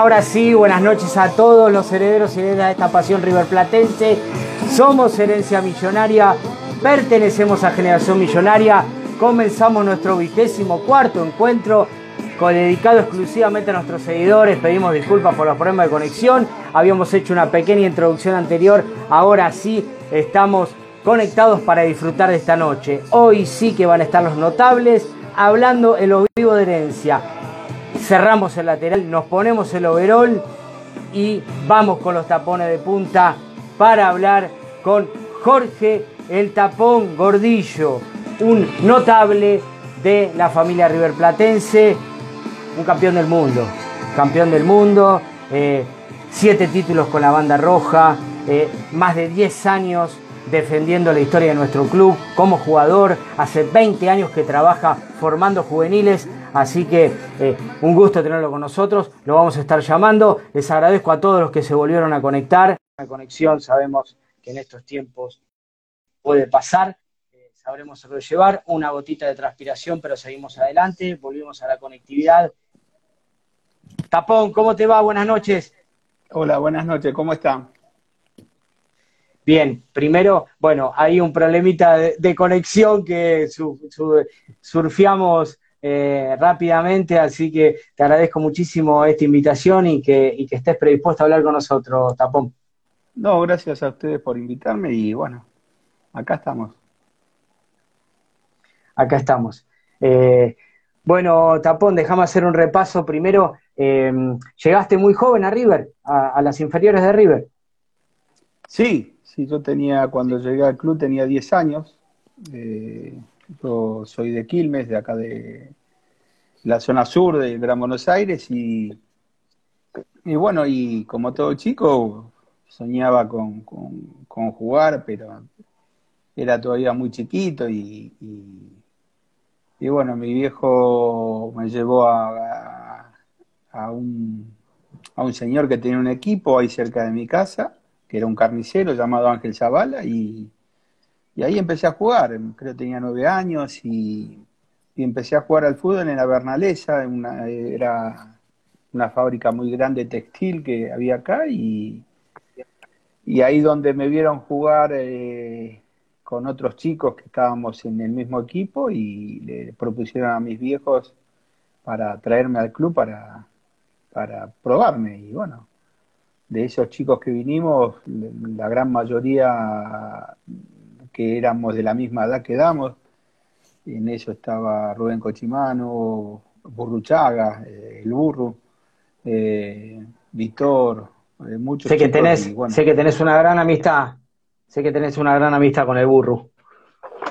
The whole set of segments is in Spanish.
ahora sí, buenas noches a todos los herederos y herederas de esta pasión riverplatense. Somos Herencia Millonaria, pertenecemos a Generación Millonaria. Comenzamos nuestro vigésimo cuarto encuentro dedicado exclusivamente a nuestros seguidores. Pedimos disculpas por los problemas de conexión. Habíamos hecho una pequeña introducción anterior. Ahora sí estamos conectados para disfrutar de esta noche. Hoy sí que van a estar los notables hablando en lo vivo de herencia cerramos el lateral, nos ponemos el overall y vamos con los tapones de punta para hablar con Jorge el Tapón Gordillo, un notable de la familia riverplatense, un campeón del mundo, campeón del mundo, eh, siete títulos con la banda roja, eh, más de 10 años defendiendo la historia de nuestro club como jugador, hace 20 años que trabaja formando juveniles, así que eh, un gusto tenerlo con nosotros, lo vamos a estar llamando, les agradezco a todos los que se volvieron a conectar, la conexión sabemos que en estos tiempos puede pasar, eh, sabremos sobrellevar una gotita de transpiración, pero seguimos adelante, volvimos a la conectividad. Tapón, ¿cómo te va? Buenas noches. Hola, buenas noches, ¿cómo están? Bien, primero, bueno, hay un problemita de, de conexión que su- su- surfeamos eh, rápidamente, así que te agradezco muchísimo esta invitación y que, y que estés predispuesto a hablar con nosotros, Tapón. No, gracias a ustedes por invitarme y bueno, acá estamos. Acá estamos. Eh, bueno, Tapón, déjame hacer un repaso. Primero, eh, llegaste muy joven a River, a, a las inferiores de River. Sí, sí, yo tenía, cuando llegué al club tenía 10 años. Eh, yo soy de Quilmes, de acá de la zona sur de Gran Buenos Aires y, y bueno, y como todo chico soñaba con, con- jugar, pero era todavía muy chiquito y, y- y bueno, mi viejo me llevó a, a- a un, a un señor que tenía un equipo ahí cerca de mi casa, que era un carnicero llamado Ángel Zavala, y, y ahí empecé a jugar, creo que tenía nueve años, y, empecé a jugar al fútbol en la Bernalesa, era una fábrica muy grande textil que había acá, y, y ahí donde me vieron jugar eh, con otros chicos que estábamos en el mismo equipo, y le propusieron a mis viejos para traerme al club para, para probarme, y bueno, de esos chicos que vinimos, la gran mayoría que éramos de la misma edad que damos, en eso estaba Rubén Cochimano, Burruchaga, eh, el Burru, eh, Víctor, eh, muchos Sé que tenés, y bueno, sé que tenés una gran amistad. Sé que tenés una gran amistad con el burro.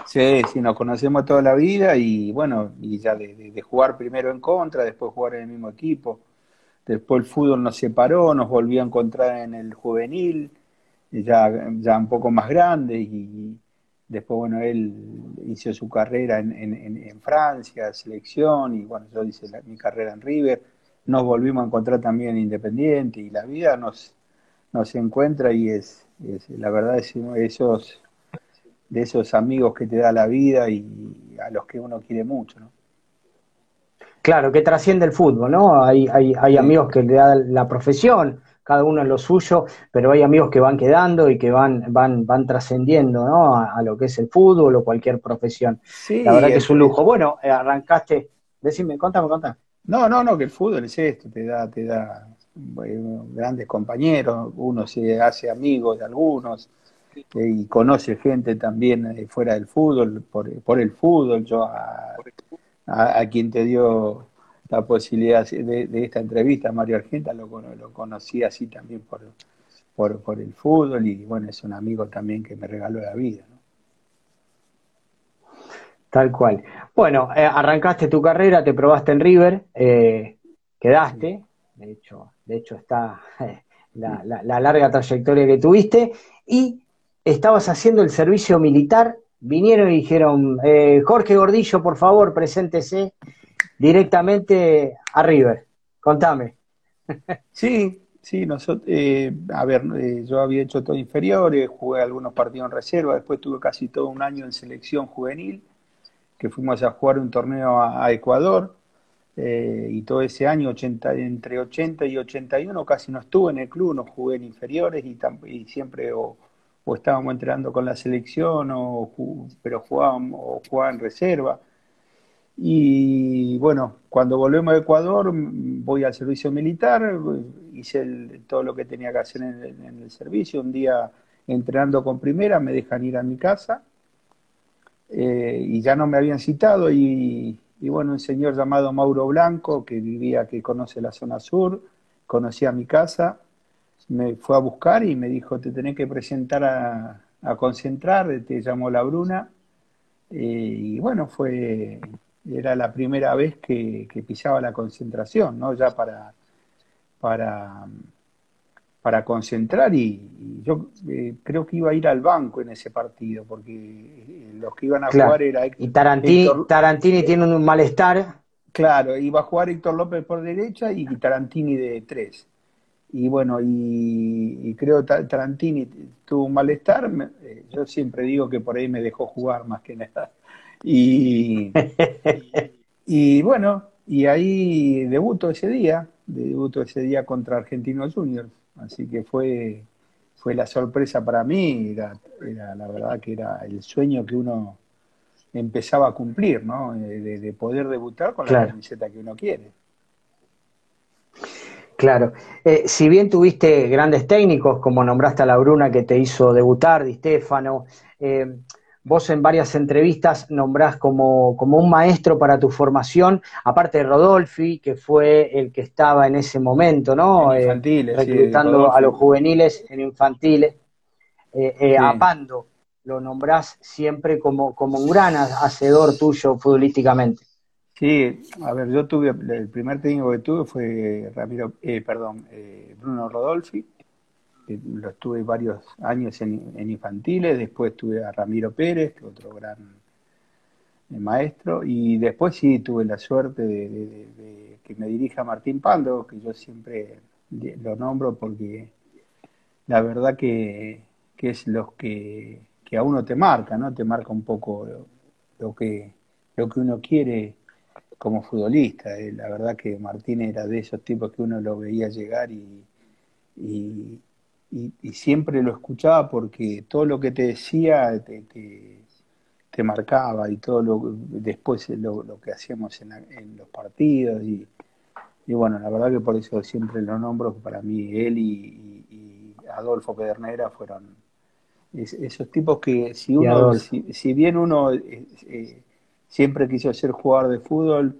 sí, sí, nos conocemos toda la vida y bueno, y ya de, de- de jugar primero en contra, después jugar en el mismo equipo, después el fútbol nos separó, nos volvió a encontrar en el juvenil, ya, ya un poco más grande y después, bueno, él hizo su carrera en, en- en- Francia, selección, y bueno, yo hice la- mi carrera en River, nos volvimos a encontrar también en Independiente y la vida nos, nos encuentra y es, es la verdad es uno de esos, de esos amigos que te da la vida y a los que uno quiere mucho, ¿no? Claro, que trasciende el fútbol, ¿no? Hay, hay, hay Sí. amigos que le dan la profesión, cada uno en lo suyo, pero hay amigos que van quedando y que van, van, van trascendiendo, ¿no? A, a lo que es el fútbol o cualquier profesión. Sí, La verdad que es un lujo. Bueno, eh, arrancaste, decime, contame, contame. No, no, no, que el fútbol es esto, te da, te da bueno, grandes compañeros, uno se hace amigo de algunos eh, y conoce gente también eh, fuera del fútbol, por, por el fútbol. Yo a, a- a quien te dio la posibilidad de, de esta entrevista, Mario Argenta, lo, lo conocí así también por, por, por el fútbol y bueno, es un amigo también que me regaló la vida. ¿no? Tal cual. Bueno, eh, arrancaste tu carrera, te probaste en River, eh, quedaste, de hecho, de hecho está eh, la, la- la larga trayectoria que tuviste, y estabas haciendo el servicio militar, vinieron y dijeron, eh, Jorge Gordillo, por favor, preséntese directamente a River. Contame. Sí, sí, nosotros, eh, a ver, eh, yo había hecho todo inferiores, jugué algunos partidos en reserva, después tuve casi todo un año en selección juvenil, que fuimos a jugar un torneo a, Ecuador, eh, y todo ese año, 80, entre 80 y 81, casi no estuve en el club, no jugué en inferiores y, y siempre o, o, estábamos entrenando con la selección, o, pero jugábamos o jugaba en reserva. Y bueno, cuando volvemos a Ecuador, voy al servicio militar, hice todo lo que tenía que hacer en el, servicio. Un día entrenando con primera, me dejan ir a mi casa eh, y ya no me habían citado. Y, bueno, un señor llamado Mauro Blanco, que vivía, que conoce la zona sur, conocía mi casa, me fue a buscar y me dijo: Te tenés que presentar a, a concentrar. Te llamó la Bruna. Eh, y bueno, fue era la primera vez que, que, pisaba la concentración, ¿no? Ya para, para, para concentrar y, y yo eh, creo que iba a ir al banco en ese partido, porque eh, los que iban a claro. jugar era... Y Tarantini, Héctor, Tarantini tiene un malestar. Claro, iba a jugar Héctor López por derecha y Tarantini de tres. Y bueno, y, y creo que Tarantini tuvo un malestar, eh, yo siempre digo que por ahí me dejó jugar más que nada. Y, y, bueno, y ahí debuto ese día, debuto ese día contra Argentinos Juniors, así que fue, fue la sorpresa para mí, era, era la verdad que era el sueño que uno empezaba a cumplir, ¿no? De, de poder debutar con claro. la camiseta que uno quiere. Claro. Eh, si bien tuviste grandes técnicos, como nombraste a la Bruna que te hizo debutar, Di Stefano, eh, vos en varias entrevistas nombrás como, como, un maestro para tu formación, aparte de Rodolfi, que fue el que estaba en ese momento, ¿no? En infantiles, eh, reclutando sí, a los juveniles en infantiles. Eh, eh, sí. A Pando lo nombrás siempre como, como un gran hacedor tuyo futbolísticamente. Sí, a ver, yo tuve, el primer técnico que tuve fue Ramiro, eh, perdón, Bruno Rodolfi, lo estuve varios años en, infantiles, después tuve a Ramiro Pérez, que otro gran maestro, y después sí tuve la suerte de, que me dirija Martín Pando, que yo siempre lo nombro porque la verdad que, que es lo que, que, a uno te marca, ¿no? Te marca un poco lo, que, lo que uno quiere como futbolista. Eh. La verdad que Martín era de esos tipos que uno lo veía llegar y, y, y, siempre lo escuchaba porque todo lo que te decía te, te, te marcaba y todo lo después lo, lo que hacíamos en, la, en los partidos y, y, bueno, la verdad que por eso siempre lo nombro, para mí él y, y Adolfo Pedernera fueron es, esos tipos que si uno, si, si, bien uno eh, eh, siempre quiso ser jugador de fútbol,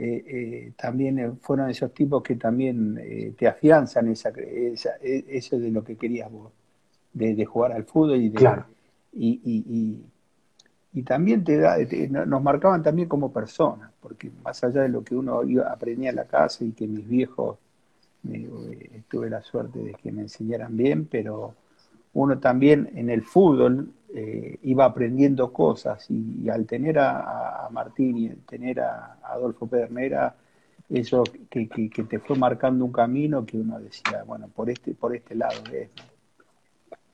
eh, eh, también fueron esos tipos que también eh, te afianzan esa, esa, eso de lo que querías vos, de, de jugar al fútbol y, de, claro. y, y, y, y, también te da, te, nos marcaban también como personas, porque más allá de lo que uno iba, aprendía en la casa y que mis viejos, eh, tuve la suerte de que me enseñaran bien, pero uno también en el fútbol eh, iba aprendiendo cosas y, al tener a, Martín y tener a, Adolfo Pedernera, eso que, te fue marcando un camino que uno decía, bueno, por este, por este lado es.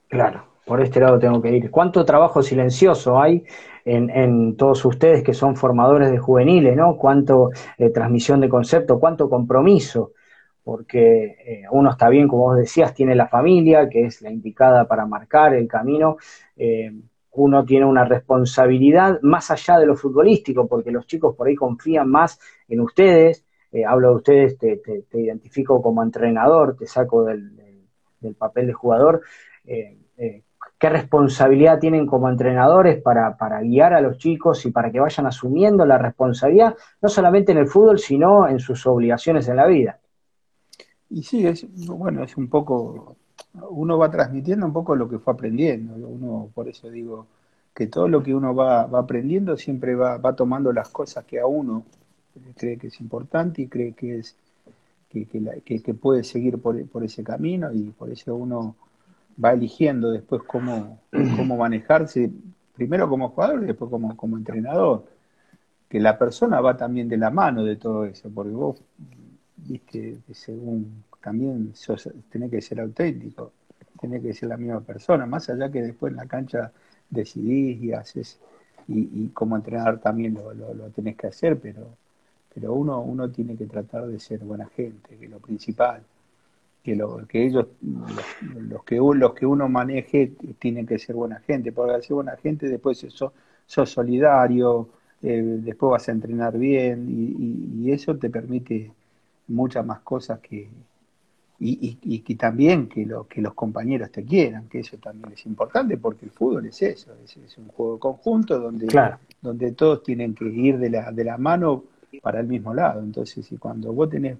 Claro, por este lado tengo que ir. ¿Cuánto trabajo silencioso hay en, en todos ustedes que son formadores de juveniles, ¿no? ¿Cuánto eh, transmisión de concepto, cuánto compromiso? Porque eh, uno está bien, como vos decías, tiene la familia, que es la indicada para marcar el camino, eh, uno tiene una responsabilidad más allá de lo futbolístico, porque los chicos por ahí confían más en ustedes, eh, hablo de ustedes, te, identifico como entrenador, te saco del, papel de jugador, qué responsabilidad tienen como entrenadores para, para guiar a los chicos y para que vayan asumiendo la responsabilidad, no solamente en el fútbol, sino en sus obligaciones en la vida. Y sí, es, bueno, es un poco, uno va transmitiendo un poco lo que fue aprendiendo, uno, por eso digo, que todo lo que uno va, va aprendiendo siempre va, va tomando las cosas que a uno cree que es importante y cree que es que, que, puede seguir por, por, ese camino y por eso uno va eligiendo después cómo, cómo manejarse, primero como jugador y después como, como entrenador. Que la persona va también de la mano de todo eso, porque vos, viste, según también sos, tenés que ser auténtico, tenés que ser la misma persona, más allá que después en la cancha decidís y haces, y, y como entrenador también lo, lo, lo tenés que hacer, pero, pero uno, uno tiene que tratar de ser buena gente, que lo principal que, lo, que ellos, los, los, que, los que uno maneje, tienen que ser buena gente, porque al ser buena gente después sos, sos solidario, eh, después vas a entrenar bien y, y, y, eso te permite muchas más cosas que... Y, y, y también que, lo, que los compañeros te quieran, que eso también es importante porque el fútbol es eso, es, es un juego conjunto donde, Claro. donde todos tienen que ir de la, de la mano para el mismo lado. Entonces, si cuando vos tenés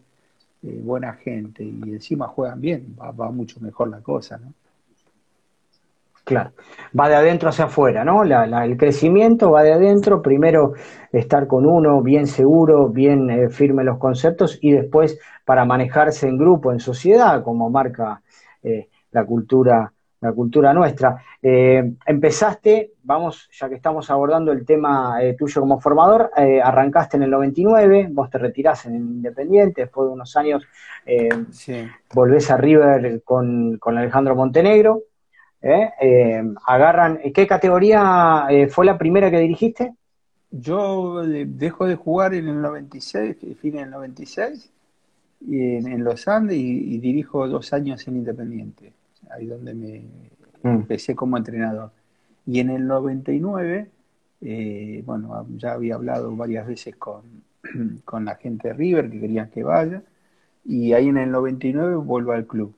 eh, buena gente y encima juegan bien, va, va mucho mejor la cosa, ¿no? Claro, va de adentro hacia afuera, ¿no? La, la, el crecimiento va de adentro, primero estar con uno bien seguro, bien eh, firme los conceptos y después para manejarse en grupo, en sociedad, como marca eh, la cultura, la cultura nuestra. Eh, empezaste, vamos, ya que estamos abordando el tema eh, tuyo como formador, eh, arrancaste en el 99, vos te retirás en el Independiente, después de unos años sí. volvés a River con, con Alejandro Montenegro. ¿Eh? Eh, agarran, ¿qué categoría eh, fue la primera que dirigiste? Yo dejo de jugar en el 96, fin del 96, y en, en, los Andes y, y, dirijo dos años en Independiente, ahí donde me mm. empecé como entrenador. Y en el 99, eh, bueno, ya había hablado varias veces con, con la gente de River que querían que vaya, y ahí en el 99 vuelvo al club.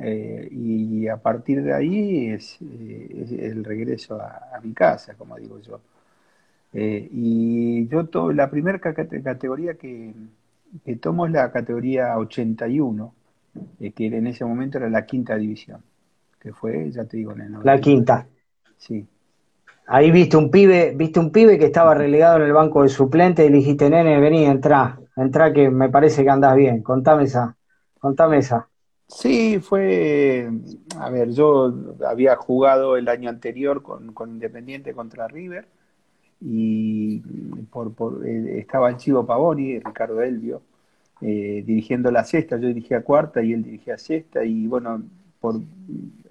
Eh, y a partir de ahí es, eh, es el regreso a, a, mi casa, como digo yo. Eh, y yo to la primera categoría que, que, tomo es la categoría 81, eh, que en ese momento era la quinta división, que fue, ya te digo, en el 99. La quinta. Sí. Ahí viste un pibe, viste un pibe que estaba relegado en el banco de suplente y le dijiste, nene, vení, entra, entra que me parece que andas bien. Contame esa, contame esa. Sí, fue, a ver, yo había jugado el año anterior con, con Independiente contra River y por, por eh, estaba el Chivo Pavoni, Ricardo Elvio, eh, dirigiendo la sexta, yo dirigía cuarta y él dirigía sexta y bueno, por,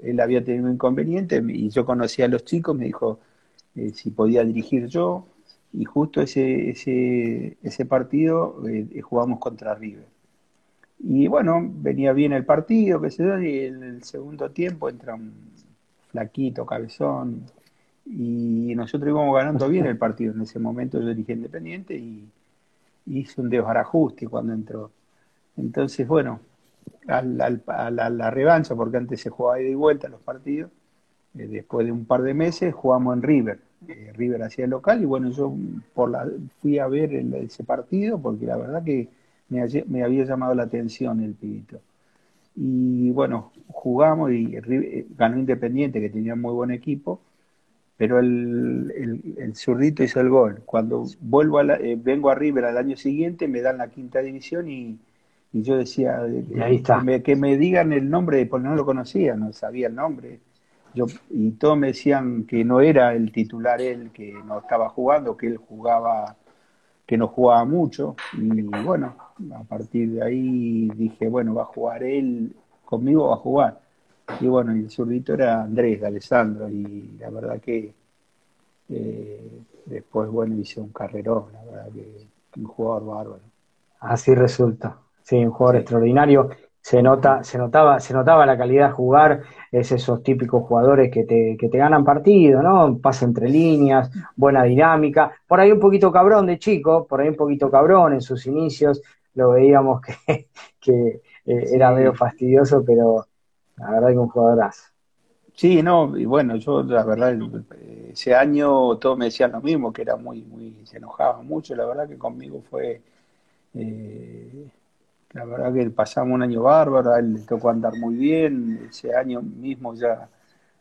él había tenido un inconveniente y yo conocía a los chicos, me dijo eh, si podía dirigir yo y justo ese, ese, ese partido jugamos contra River. Y bueno, venía bien el partido, qué sé yo, y en el segundo tiempo entra un flaquito, cabezón, y nosotros íbamos ganando bien el partido. En ese momento yo dirigí Independiente y hice un desbarajuste cuando entró. Entonces, bueno, al, al, a la, la, revancha, porque antes se jugaba ida y vuelta los partidos, eh, después de un par de meses jugamos en River. Eh, River hacía el local y bueno, yo por la, fui a ver el, ese partido porque la verdad que me, me, había llamado la atención el pibito. Y bueno, jugamos y eh, ganó Independiente, que tenía muy buen equipo, pero el, el, el zurdito hizo el gol. Cuando vuelvo a la, eh, vengo a River al año siguiente, me dan la quinta división y, y yo decía ahí está. Que, me, que, me, digan el nombre, porque no lo conocía, no sabía el nombre. Yo, y todos me decían que no era el titular él, que no estaba jugando, que él jugaba que no jugaba mucho y bueno, a partir de ahí dije, bueno, va a jugar él conmigo, va a jugar. Y bueno, el zurdito era Andrés, de Alessandro, y la verdad que eh, después, bueno, hice un carrerón, la verdad que un jugador bárbaro. Así resulta, sí, un jugador sí. extraordinario. Se nota, se notaba, se notaba la calidad de jugar, es esos típicos jugadores que te, que te ganan partido, ¿no? Pasa entre líneas, buena dinámica, por ahí un poquito cabrón de chico, por ahí un poquito cabrón en sus inicios, lo veíamos que, que eh, era medio fastidioso, pero la verdad que un jugadorazo. Sí, no, y bueno, yo la verdad, ese año todos me decían lo mismo, que era muy, muy, se enojaba mucho, la verdad que conmigo fue, eh, la verdad que pasamos un año bárbaro, a él le tocó andar muy bien, ese año mismo ya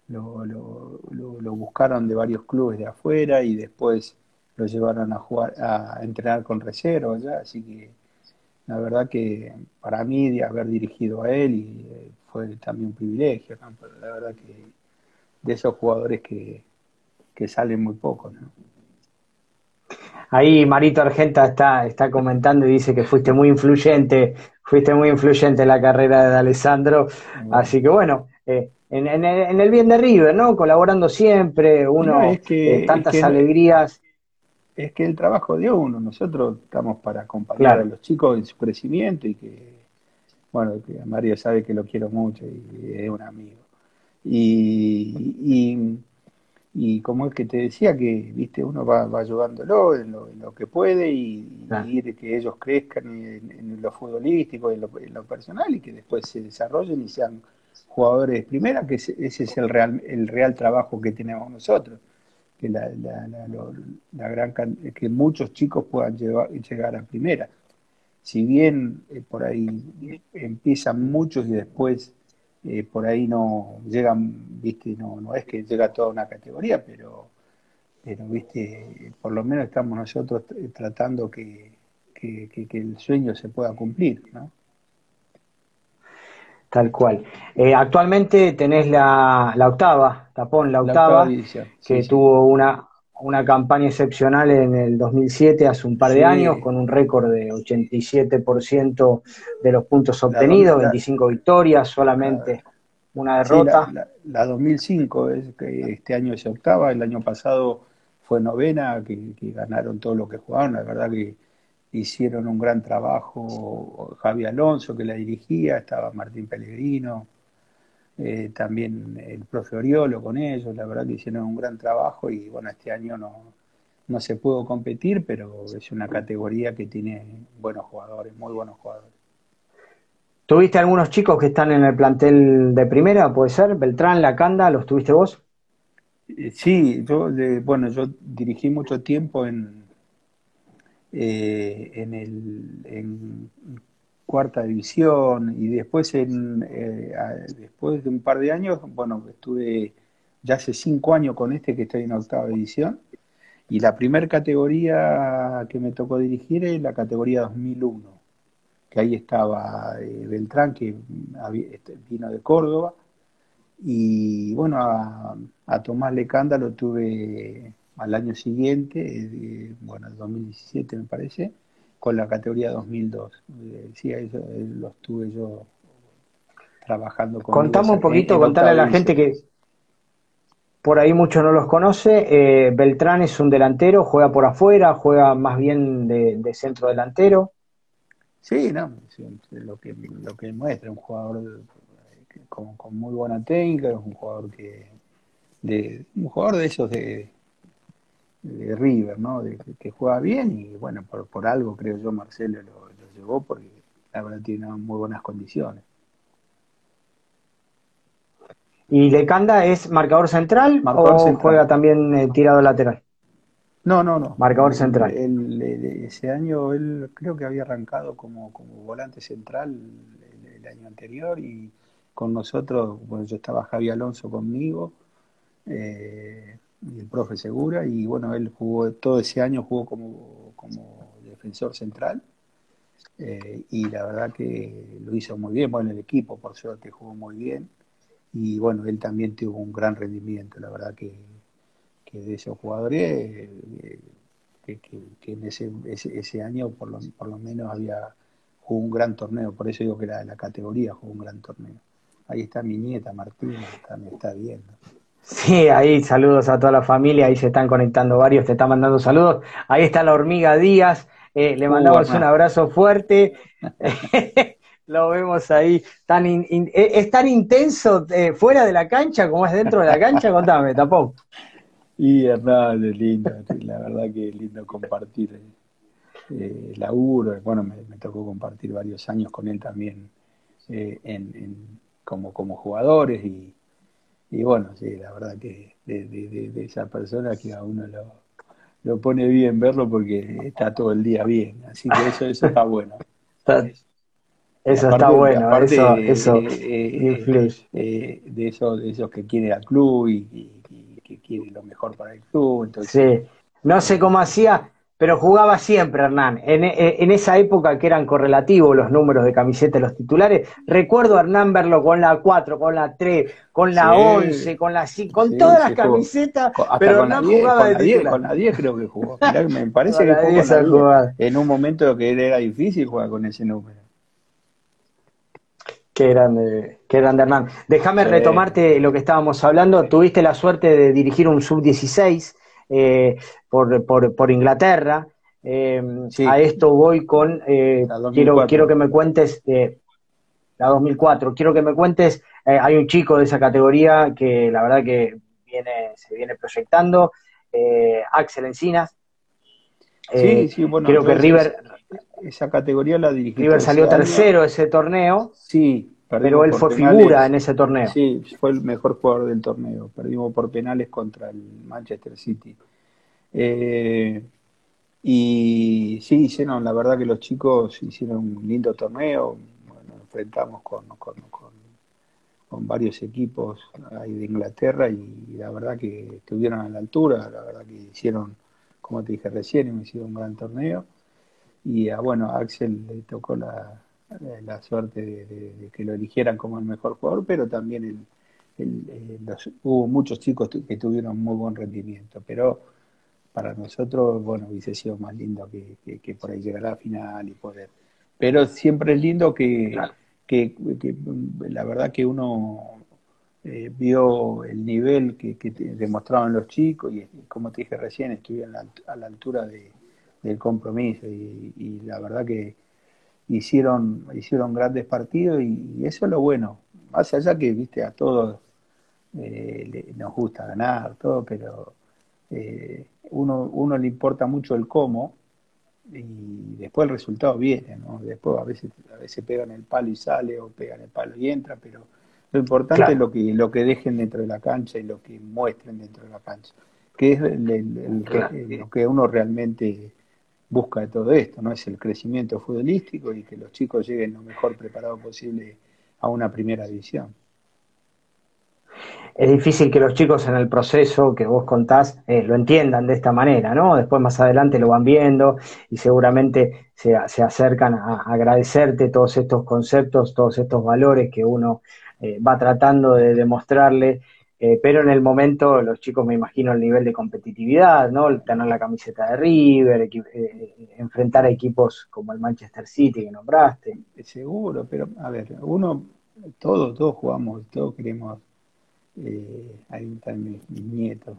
lo, lo, lo, lo buscaron de varios clubes de afuera y después lo llevaron a jugar, a entrenar con reserva ya, así que la verdad que para mí de haber dirigido a él y eh, fue también un privilegio, ¿no? Pero la verdad que de esos jugadores que, que salen muy poco, ¿no? Ahí Marito Argenta está, está comentando y dice que fuiste muy influyente, fuiste muy influyente en la carrera de Alessandro. Bueno. Así que bueno, eh, en, en el, en el bien de River, ¿no? Colaborando siempre, uno, No, es que- eh, tantas es que- alegrías. Es que el trabajo de uno, nosotros estamos para acompañar Claro. a los chicos en su crecimiento y que, bueno, que Mario sabe que lo quiero mucho y es un amigo. Y, y, y como es que te decía que, viste, uno va, va ayudándolo en lo, en lo que puede y, Claro. que ellos crezcan en, en lo futbolístico, en lo, en lo personal y que después se desarrollen y sean jugadores de primera, que ese, ese es el real, el real trabajo que tenemos nosotros que la, la, la, la gran que muchos chicos puedan llevar, llegar a primera. Si bien eh, por ahí empiezan muchos y después eh, por ahí no llegan, viste, no, no es que llega toda una categoría, pero, pero viste, por lo menos estamos nosotros tratando que, que, que- que el sueño se pueda cumplir, ¿no? Tal cual. Eh, actualmente tenés la, la octava, Tapón, la La octava, que sí, sí. tuvo una, una campaña excepcional en el 2007, hace un par de Sí. años, con un récord de 87% de los puntos obtenidos, dom- la- 25 victorias, solamente una Sí, derrota. la, la- la 2005 es que este año es octava, el año pasado fue novena, que, que ganaron todo lo que jugaron, la verdad que hicieron un gran trabajo Javi Alonso que la dirigía, estaba Martín Pellegrino, eh, también el profe Oriolo con ellos, la verdad que hicieron un gran trabajo y bueno, este año no, no se pudo competir, pero es una categoría que tiene buenos jugadores, muy buenos jugadores. ¿Tuviste algunos chicos que están en el plantel de primera? ¿Puede ser? Beltrán, Lacanda, ¿los tuviste vos? Eh, Sí, yo, de- bueno, yo dirigí mucho tiempo en, eh, en el, en cuarta división y después en, eh, después de un par de años, bueno, estuve ya hace cinco años con este que estoy en octava división y la primer categoría que me tocó dirigir es la categoría 2001, que ahí estaba eh, Beltrán, que este, vino de Córdoba, y bueno, a, a Tomás Lecanda lo tuve al año siguiente, eh, bueno, el 2017 me parece, con la categoría 2002. Eh, sí, yo- eh, los tuve yo trabajando con Contame un poquito, en contale a la gente que por ahí mucho no los conoce. Eh, Beltrán es un delantero, juega por afuera, juega más bien de, de centro delantero. Sí, no, lo que, lo que muestra, un jugador con, con muy buena técnica, es un jugador que de, un jugador de esos de, de River, ¿no? De, que juega bien y bueno, por, por algo creo yo Marcelo lo, lo llevó porque la verdad tiene muy buenas condiciones. ¿Y Lecanda es marcador central Marcador o central. juega también eh, tirado lateral? No, no, no. Marcador central. ese año él creo que había arrancado como, como volante central el, el año anterior y con nosotros, bueno, yo estaba Javi Alonso conmigo eh, el profe Segura y bueno, él jugó todo ese año jugó como, como defensor central eh, y la verdad que lo hizo muy bien, bueno, el equipo por suerte jugó muy bien y bueno, él también tuvo un gran rendimiento, la verdad que que de esos jugadores eh, que, que- que en ese, ese, ese año por lo, por lo menos había jugó un gran torneo, por eso digo que la, la categoría jugó un gran torneo. Ahí está mi nieta Martina, está, me está viendo. Sí, ahí saludos a toda la familia, ahí se están conectando varios, te están mandando saludos. Ahí está la hormiga Díaz, eh, le Uh, mandamos un abrazo fuerte. Lo vemos ahí, tan in- in- eh, es tan intenso eh, fuera de la cancha como es dentro de la cancha, contame, tapón. Y Hernán, es lindo, la verdad que es lindo compartir eh, laburo. Bueno, me, me tocó compartir varios años con él también eh, en, en- como, como jugadores y, y bueno, sí, la verdad que de, de- de- esa persona que a uno lo, lo pone bien verlo porque está todo el día bien, así que eso, eso está bueno. Eso Aparte- está bueno, aparte, eso, eso eh, eh, influye. eh, de esos, de esos que quiere al club y, y- y que quiere lo mejor para el club, entonces Sí, no sé cómo hacía, pero jugaba siempre Hernán. En, e, en, esa época que eran correlativos los números de camiseta de los titulares, recuerdo a Hernán verlo con la 4, con la 3, con la Sí. 11, con la 5, con Sí, todas las camisetas, Con- hasta pero con la Hernán 10, jugaba con de la 10, titular. con la 10 creo que jugó. Mirá me parece que jugó 10 con la ha 10. jugado. En un momento que era difícil jugar con ese número. Qué grande, qué grande Hernán. Déjame Sí. retomarte lo que estábamos hablando. Tuviste la suerte de dirigir un sub-16 eh, por, por, por Inglaterra. Eh, Sí. A esto voy con, eh, La 2004. quiero, quiero que me cuentes, eh, la 2004, quiero que me cuentes, hay un chico de esa categoría que la verdad que viene, se viene proyectando, Axel Encinas. Sí, sí, bueno. creo que River, Esa categoría la dirigí. River salió tercero ese torneo, Sí, pero él fue penales. figura en ese torneo. Sí, fue el mejor jugador del torneo. Perdimos por penales contra el Manchester City. Eh, y sí, hicieron, la verdad que los chicos hicieron un lindo torneo. Bueno, nos enfrentamos con, con, con, con varios equipos ahí de Inglaterra y la verdad que estuvieron a la altura. La verdad que hicieron, como te dije recién, hicieron un gran torneo. Y a, bueno, a Axel le tocó la, la suerte de, de- de que lo eligieran como el mejor jugador, pero también el, el- eh, los- hubo muchos chicos que tuvieron muy buen rendimiento, pero para nosotros, bueno, hubiese sido más lindo que, que- que por ahí llegar a la final y poder. Pero siempre es lindo que, Claro. que, que, la verdad que uno eh, vio el nivel que, demostraban los chicos y, como te dije recién, estuvieron a la, alt- a la altura de, del compromiso y, y la verdad que hicieron, hicieron grandes partidos y, y eso es lo bueno. Más allá que, viste, a todos eh, le- nos gusta ganar, todo, pero eh, uno, uno le importa mucho el cómo y después el resultado viene, ¿no? Después a veces, a veces pegan el palo y sale o pegan el palo y entra, pero lo importante Claro. es lo que, lo que dejen dentro de la cancha y lo que muestren dentro de la cancha, que es el- el- el- Claro. el- lo que uno realmente busca de todo esto, ¿no? Es el crecimiento futbolístico y que los chicos lleguen lo mejor preparados posible a una primera división. es difícil que los chicos en el proceso que vos contás eh, lo entiendan de esta manera, ¿no? Después más adelante lo van viendo y seguramente se, se acercan a, a agradecerte todos estos conceptos, todos estos valores que uno eh, va tratando de demostrarle, eh, pero en el momento los chicos me imagino el nivel de competitividad, ¿no? Tener la camiseta de River, eh, eh, enfrentar a equipos como el Manchester City que nombraste. Seguro, pero a ver, uno, todos, todos jugamos, todos queremos, eh, ahí están mis, mis nietos,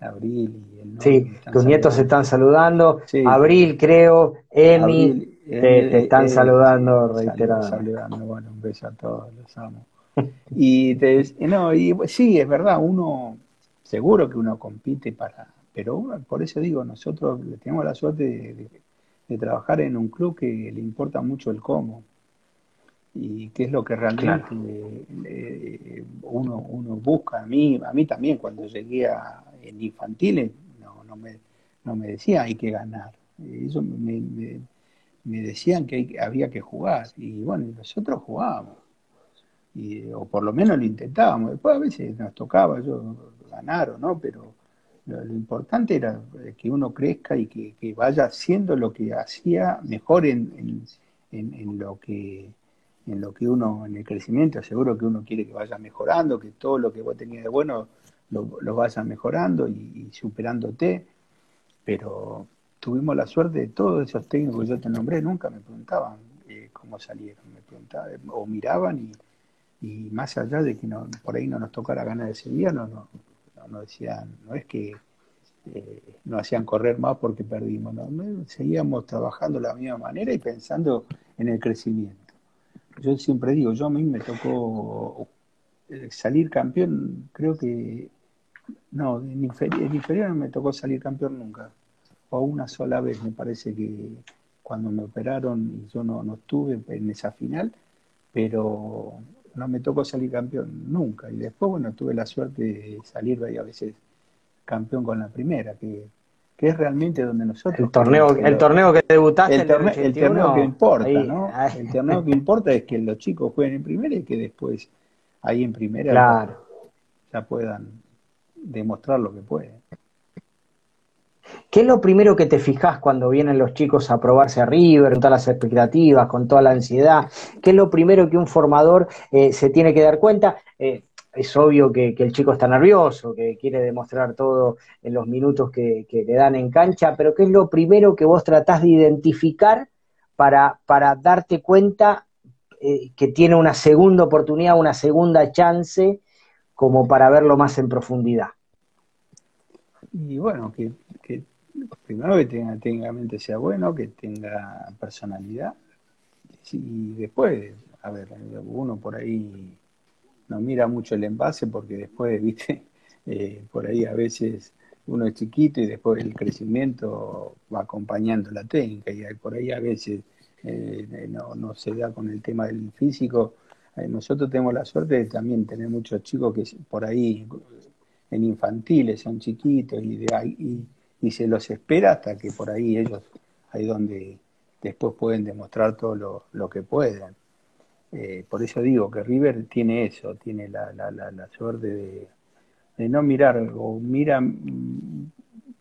Abril y el Sí, tus nietos se están saludando, Sí. Abril creo, Emi, te, te están saludando reiteradamente. saludando, bueno, un beso a todos, los amo. Y te, no, y sí, es verdad, uno, seguro que uno compite para, pero por eso digo, nosotros tenemos la suerte de, de- de trabajar en un club que le importa mucho el cómo y qué es lo que realmente eh, uno, uno busca. A mí, a mí también cuando llegué a, en infantiles no, no, me, no me decía hay que ganar. Ellos me, me, me decían que hay- había que jugar y bueno, nosotros jugábamos. Y, o por lo menos lo intentábamos. Después a veces nos tocaba yo ganar o no, pero lo, importante era eh, que uno crezca y que, vaya haciendo lo que hacía mejor en, lo que en lo que uno, en el crecimiento, seguro que uno quiere que vaya mejorando, que todo lo que vos tenías de bueno lo, lo vayas mejorando y, y superándote, pero tuvimos la suerte de todos esos técnicos que yo te nombré, nunca me preguntaban eh, cómo salieron, me preguntaban, o miraban y, y más allá de que no, por ahí no nos tocara ganar ese día, no, no, no, decían, no es que eh, no hacían correr más porque perdimos, seguíamos trabajando de la misma manera y pensando en el crecimiento. Yo siempre digo, yo a mí me tocó eh, salir campeón, creo que, no, en inferior, en inferior no me tocó salir campeón nunca, o una sola vez me parece que cuando me operaron y yo no, no estuve en esa final, pero no me tocó salir campeón nunca. Y después, bueno, tuve la suerte de salir a veces campeón con la primera, que, que es realmente donde nosotros... El torneo, el torneo que debutaste el, en el torneo, el 81, torneo que importa, ahí, ¿no? ahí. El torneo que importa es que los chicos jueguen en primera y que después ahí en primera Claro. ya, ya puedan demostrar lo que pueden. ¿Qué es lo primero que te fijas cuando vienen los chicos a probarse a River, con todas las expectativas, con toda la ansiedad? ¿Qué es lo primero que un formador eh, se tiene que dar cuenta? Eh, es obvio que, el chico está nervioso, que quiere demostrar todo en los minutos que, le dan en cancha, pero ¿qué es lo primero que vos tratás de identificar para, darte cuenta eh, que tiene una segunda oportunidad, una segunda chance, como para verlo más en profundidad? Y bueno, que primero que tenga, tenga mente sea bueno, que tenga personalidad. Y después, a ver, uno por ahí no mira mucho el envase porque después, viste, eh, por ahí a veces uno es chiquito y después el crecimiento va acompañando la técnica y por ahí a veces eh, no, no se da con el tema del físico. Eh, nosotros tenemos la suerte de también tener muchos chicos que por ahí en infantiles son chiquitos y, de, ahí y se los espera hasta que por ahí ellos, ahí donde después pueden demostrar todo lo, lo que pueden. Eh, por eso digo que River tiene eso, tiene la, la, la, suerte de, no mirar o mira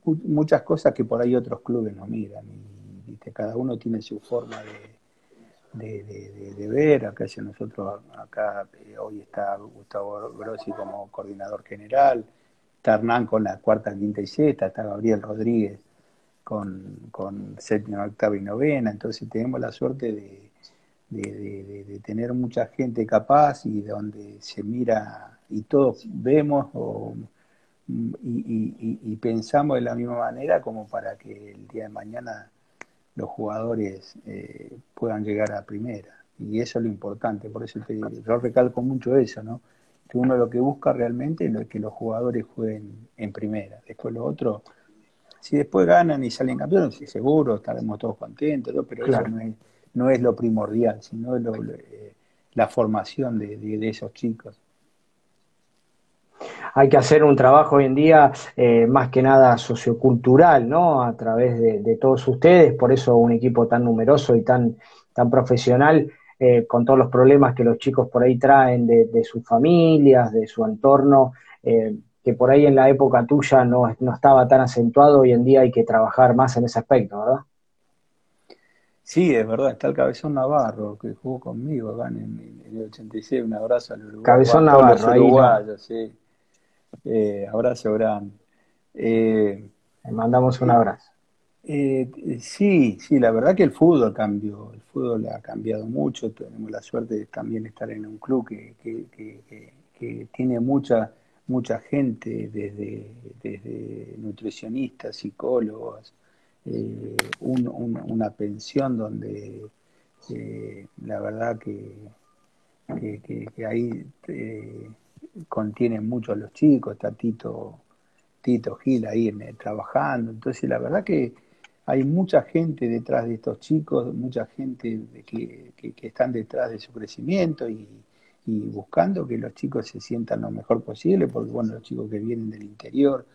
muchas cosas que por ahí otros clubes no miran. Y, cada uno tiene su forma de, de, de, ver. Acá nosotros, acá eh, hoy está Gustavo Grossi como coordinador general, está Hernán con la cuarta, quinta y sexta, está Gabriel Rodríguez con, con séptima, octava y novena, entonces tenemos la suerte de, de, tener mucha gente capaz y donde se mira y todos vemos y, pensamos de la misma manera como para que el día de mañana los jugadores eh, puedan llegar a primera. Y eso es lo importante, por eso te, yo recalco mucho eso, ¿no? Que uno lo que busca realmente es que los jugadores jueguen en primera. Después lo otro, si después ganan y salen campeones, seguro estaremos todos contentos, pero eso no es, no es lo primordial, sino eh, la formación de, esos chicos. Hay que hacer un trabajo hoy en día eh, más que nada sociocultural, ¿no? A través de, de, todos ustedes, por eso un equipo tan numeroso y tan, tan profesional eh, con todos los problemas que los chicos por ahí traen de, sus familias, de su entorno, eh, que por ahí en la época tuya no, no, estaba tan acentuado, hoy en día hay que trabajar más en ese aspecto, ¿verdad? Sí, es verdad, está el Cabezón Navarro, que jugó conmigo acá en, el 86, un abrazo al Uruguay. Cabezón Navarro, ahí. sí. Eh, abrazo grande. Le mandamos un abrazo. Eh, sí, sí, la verdad que el fútbol cambió, fútbol ha cambiado mucho, tenemos la suerte de también estar en un club que, que, tiene mucha, mucha gente, desde, desde nutricionistas, psicólogos, eh, una pensión donde eh, la verdad que, que, ahí contiene mucho a los chicos, está Tito, Tito Gil ahí trabajando, entonces la verdad que hay mucha gente detrás de estos chicos, mucha gente que, están detrás de su crecimiento y, buscando que los chicos se sientan lo mejor posible, porque bueno, los chicos que vienen del interior,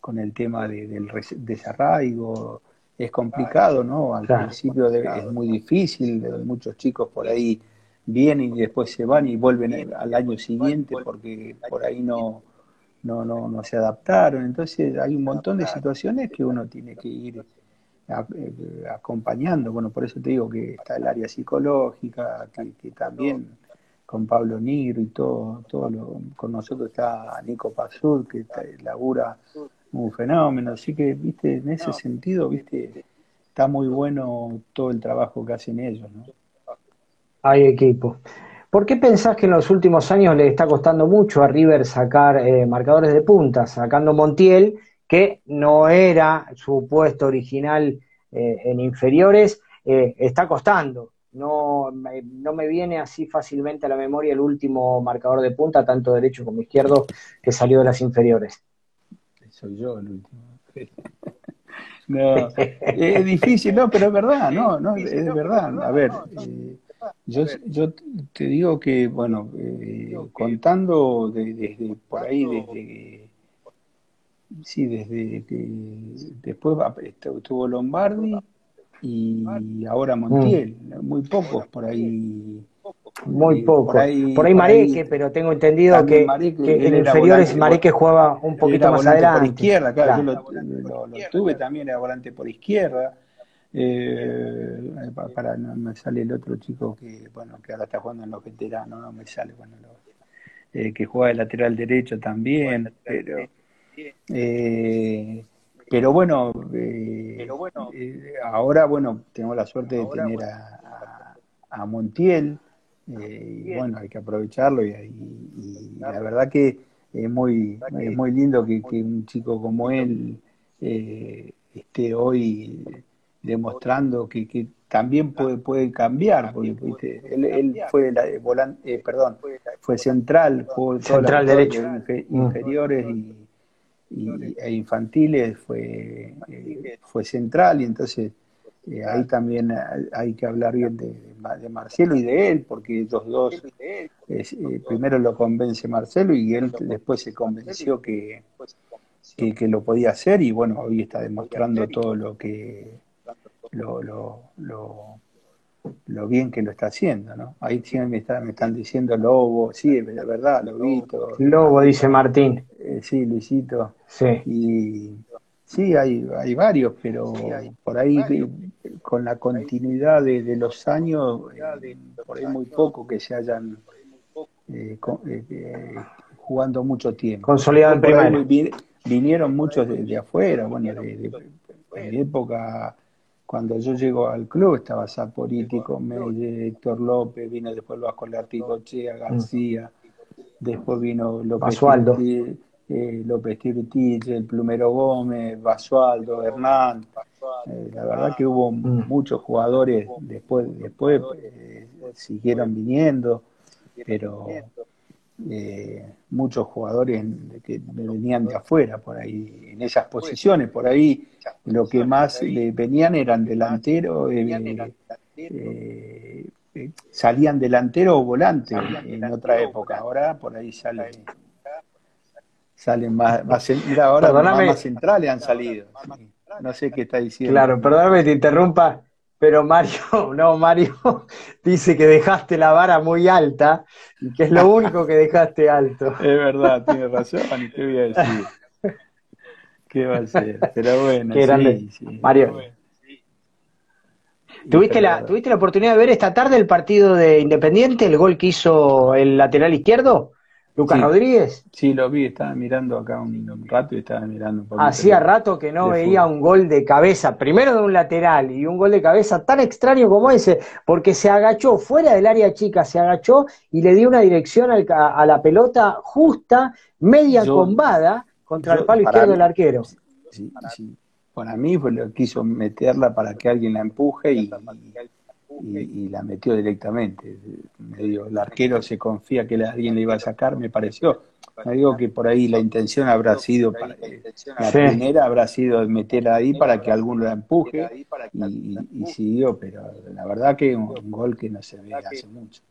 con el tema del desarraigo, es complicado, ¿no? Al principio es muy difícil, muchos chicos por ahí vienen y después se van y vuelven al año siguiente porque por ahí no, no, no, no se adaptaron. Entonces hay un montón de situaciones que uno tiene que ir eh, acompañando. Bueno, por eso te digo que está el área psicológica, que, también con Pablo Nigro y todo, todo lo, con nosotros está Nico Pazur, que labura un fenómeno. Así que, viste, en ese sentido, viste, está muy bueno todo el trabajo que hacen ellos, ¿no? Hay equipo. ¿Por qué pensás que en los últimos años le está costando mucho a River sacar eh, marcadores de punta, sacando Montiel que no era su puesto original eh, en inferiores, eh, está costando. No, no me viene así fácilmente a la memoria el último marcador de punta, tanto derecho como izquierdo, que salió de las inferiores. Soy yo el último. No, es difícil, no, pero es verdad, no, no, es verdad. A ver, eh, yo, yo te digo que, bueno, contando desde por ahí, desde sí, desde que después estuvo Lombardi y ahora Montiel, muy pocos por ahí Muy Y poco. por ahí- por ahí Mareque, ahí- pero tengo entendido que, Mareque, que él en inferiores volante, Mareque jugaba un poquito más adelante. por izquierda, claro, Claro. yo lo, lo- lo tuve también, era volante por izquierda. Eh, pa- para, no me sale el otro chico que, bueno, que ahora está jugando en los veteranos, no me sale, bueno, lo- eh, que juega de lateral derecho también, pero, eh, pero bueno, eh, eh, ahora, bueno, tengo la suerte de tener a, a- a Montiel, eh, y bueno, hay que aprovecharlo y, y- y la verdad que es muy, es muy lindo que, que un chico como él eh, esté hoy demostrando que, que también puede, puede cambiar, porque ¿viste? Él, él fue la, volante, perdón, fue central, jugó Central derecho. Mm. inferiores y, y- e infantiles fue, eh, fue central y entonces eh, ahí también hay- que hablar bien de, de Marcelo y de él, porque ellos dos, es, eh, primero lo convence Marcelo y él después se convenció que, que, que lo podía hacer y bueno, hoy está demostrando todo lo que lo, lo, lo, lo bien que lo está haciendo, ¿no? Ahí sí me, está- me están diciendo Lobo, sí, es verdad, Lobito, Lobo, dice Martín. Eh, sí, Luisito, Sí. y sí, hay, hay varios, pero por ahí con la continuidad de, de los años, eh, por ahí muy poco que se hayan eh, co- eh, jugando mucho tiempo. Consolidado en primera. vi- vinieron muchos de, de afuera, bueno, de, de- época, cuando yo llego al club, estaba Saporiti, Melle, Héctor López, vino después Vasco Larticochea, García, después vino López eh, López Tirtich, el Plumero Gómez, Basualdo, Hernán. Eh, la verdad que hubo Mm. muchos jugadores después, después eh, siguieron viniendo, pero eh, muchos jugadores que venían de afuera por ahí, en esas posiciones, por ahí lo que más le venían eran delanteros, eh, salían delantero o volante en otra época, ahora por ahí sale salen más, más mira, ahora Perdóname. más, más centrales han salido. sí. No sé qué está diciendo. Claro, perdóname que te interrumpa, pero Mario, no, Mario dice que dejaste la vara muy alta y que es lo único que dejaste alto. Es verdad, tiene razón, ¿y qué voy a decir? ¿Qué va a ser? Pero bueno, Qué grande. sí. Mario. ¿Tuviste la, ¿Tuviste la oportunidad de ver esta tarde el partido de Independiente, el gol que hizo el lateral izquierdo, Lucas Sí. Rodríguez? Sí, lo vi, estaba mirando acá un rato y estaba mirando un poquito. Hacía de- rato que no veía fútbol. un gol de cabeza, primero de un lateral y un gol de cabeza tan extraño como ese, porque se agachó fuera del área chica, se agachó y le dio una dirección al ca- a la pelota justa, media Yo- combada contra yo- el palo izquierdo mí- del arquero. Sí, sí. Para mí fue lo quiso meterla para que alguien la empuje y, y, y la metió directamente. Medio, el arquero se confía que alguien le iba a sacar, me pareció. Me digo que por ahí la intención habrá sido, para, la Sí. primera habrá sido meterla ahí para que alguno la empuje y, y- y siguió, pero la verdad que un, un gol que no se ve hace mucho.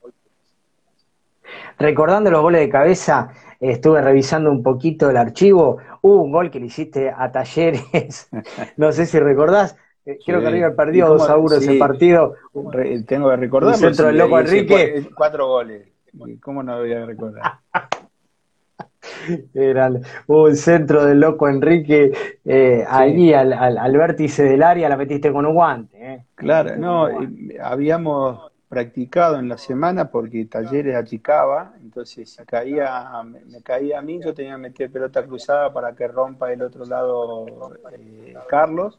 Recordando los goles de cabeza, estuve revisando un poquito el archivo. Hubo un gol que le hiciste a Talleres, no sé si recordás. Eh, Creo que River ¿Y perdió 2 a 1 ese sí. partido. Re- tengo que recordarlo. Un centro del loco Enrique. cua- Cuatro goles. ¿Cómo no lo voy a recordar? Era un centro del loco Enrique eh, allí al, al- al vértice del área, la metiste con un guante. eh. Claro, no, habíamos practicado en la semana porque Talleres achicaba, entonces si caía, me, me caía a mí, yo tenía que meter pelota cruzada para que rompa el otro lado eh, Carlos,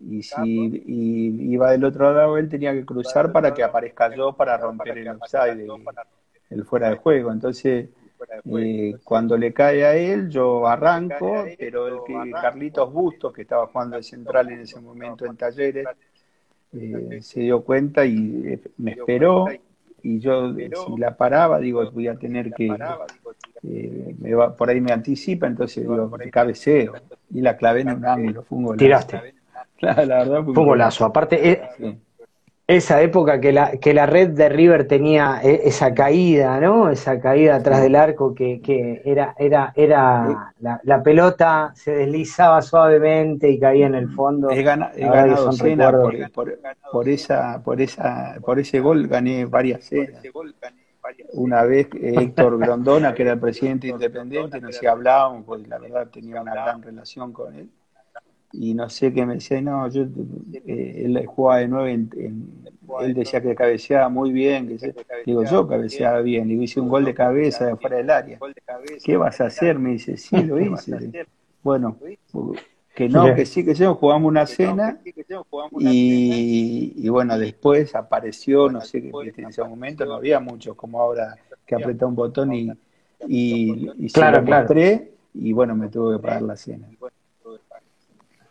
y si y iba del otro lado él tenía que cruzar para que aparezca yo para romper el offside, el, el fuera de juego. Entonces, eh, cuando le cae a él, yo arranco, pero el que Carlitos Bustos, que estaba jugando de central en ese momento en Talleres, eh, se dio cuenta y eh, me esperó y yo si la paraba digo voy a tener que eh, me va, por ahí me anticipa entonces digo cabeceo y la clavé en un ángulo fue un golazo. Tiraste. La, la verdad Fue un golazo. Aparte, Sí. esa época que la, que la red de River tenía eh, esa caída, ¿no? Esa caída atrás del arco que, que era, era, era la, la pelota se deslizaba suavemente y caía en el fondo. He, gana- he ganado por, por- por esa, por esa, por ese gol gané varias cenas. Una vez eh, Héctor Grondona, que era el presidente independiente, no sé, hablábamos, pues la verdad tenía una gran relación con él. Y no sé qué me decía, no, yo, eh, él jugaba de nueve, en- en- él decía que cabeceaba muy bien, que se- digo, yo cabeceaba bien, y hice un gol de cabeza de fuera del área. ¿Qué vas a hacer? Me dice, sí, lo hice. Bueno, que no, que sí, que sí, jugamos una cena y, y bueno, después apareció, no sé en ese momento no había muchos como ahora que apretó un botón y, y, y se Claro, lo mostré y bueno, me tuve que pagar la cena.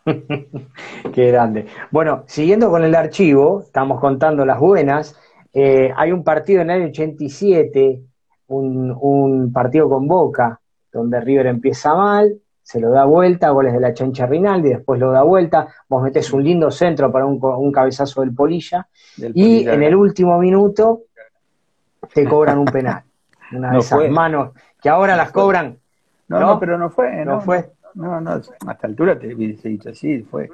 Qué grande. Bueno, siguiendo con el archivo, estamos contando las buenas. eh, hay un partido en el año 87, un, un partido con Boca, donde River empieza mal, se lo da vuelta, goles de la chancha Rinaldi, después lo da vuelta, vos metés un lindo centro para un, cabezazo del Polilla, Del y Polilla. en el último minuto te cobran un penal. Una de No esas fue. manos que ahora las cobran. No, ¿no? pero no fue, no, fue. No, no, a esta altura te hubiese dicho así, fue.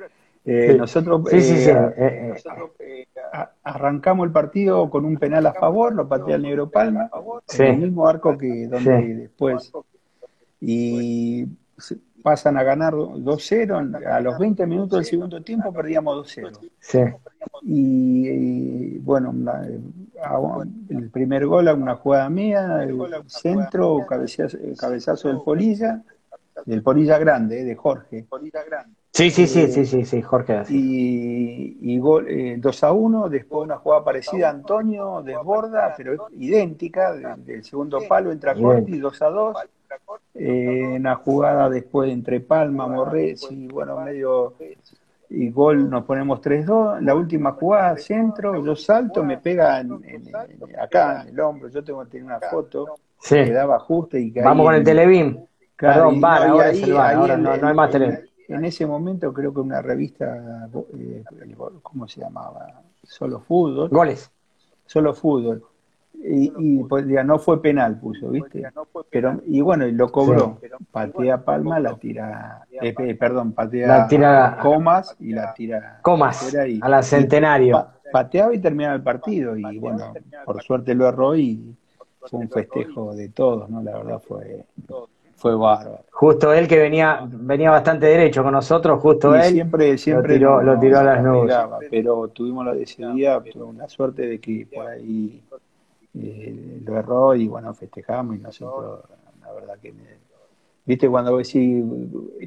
Eh, Sí. Nosotros Sí, sí, sí. eh, eh, eh, a- arrancamos el partido con un penal a favor, lo patea el Negro Palma, Sí. en el mismo arco que donde Sí. después. Y pasan a ganar 2-0, a los 20 minutos del segundo tiempo perdíamos 2-0. sí. Y, y, bueno, la- a- el primer gol a una jugada mía, el centro, cabezazo, cabezazo del Polilla, del Polilla grande, de Jorge. Sí, sí, sí, sí, sí, sí, Jorge. así. Y, y gol, eh, 2 a 1, después una jugada parecida Antonio, desborda, pero es idéntica, de- del segundo palo entra Corti, 2 a 2. Eh, una jugada después entre Palma, Morres y bueno, medio y gol nos ponemos 3-2. La última jugada, centro, yo salto, me pega en- en- en- acá en el hombro, yo tengo que tener una foto, Sí. que daba justo y que Vamos con el Televim. Claro, Perdón, no, y ahora ahí- es el VAR, ahí ahora en- no, no hay más en-. En ese momento creo que una revista, eh, ¿cómo se llamaba? Solo Fútbol. Goles. Solo Fútbol. Y, y, pues ya no fue penal, puso, ¿viste? Pero, y bueno, y lo cobró. Patea Palma, la tira, eh, perdón, patea La tira- Comas y la tira Comas, y- a la y Centenario. pa- pateaba y terminaba el partido. Y bueno, por suerte lo erró y fue un festejo de todos, ¿no? La verdad fue, fue bárbaro. Justo él que venía, venía bastante derecho con nosotros, justo Y él. siempre, siempre lo tiró, lo tiró a las nubes. miraba, pero tuvimos la ese día, tuvimos la suerte de que por ahí eh, lo erró y bueno, festejamos y nosotros, la verdad que me- viste cuando vos decís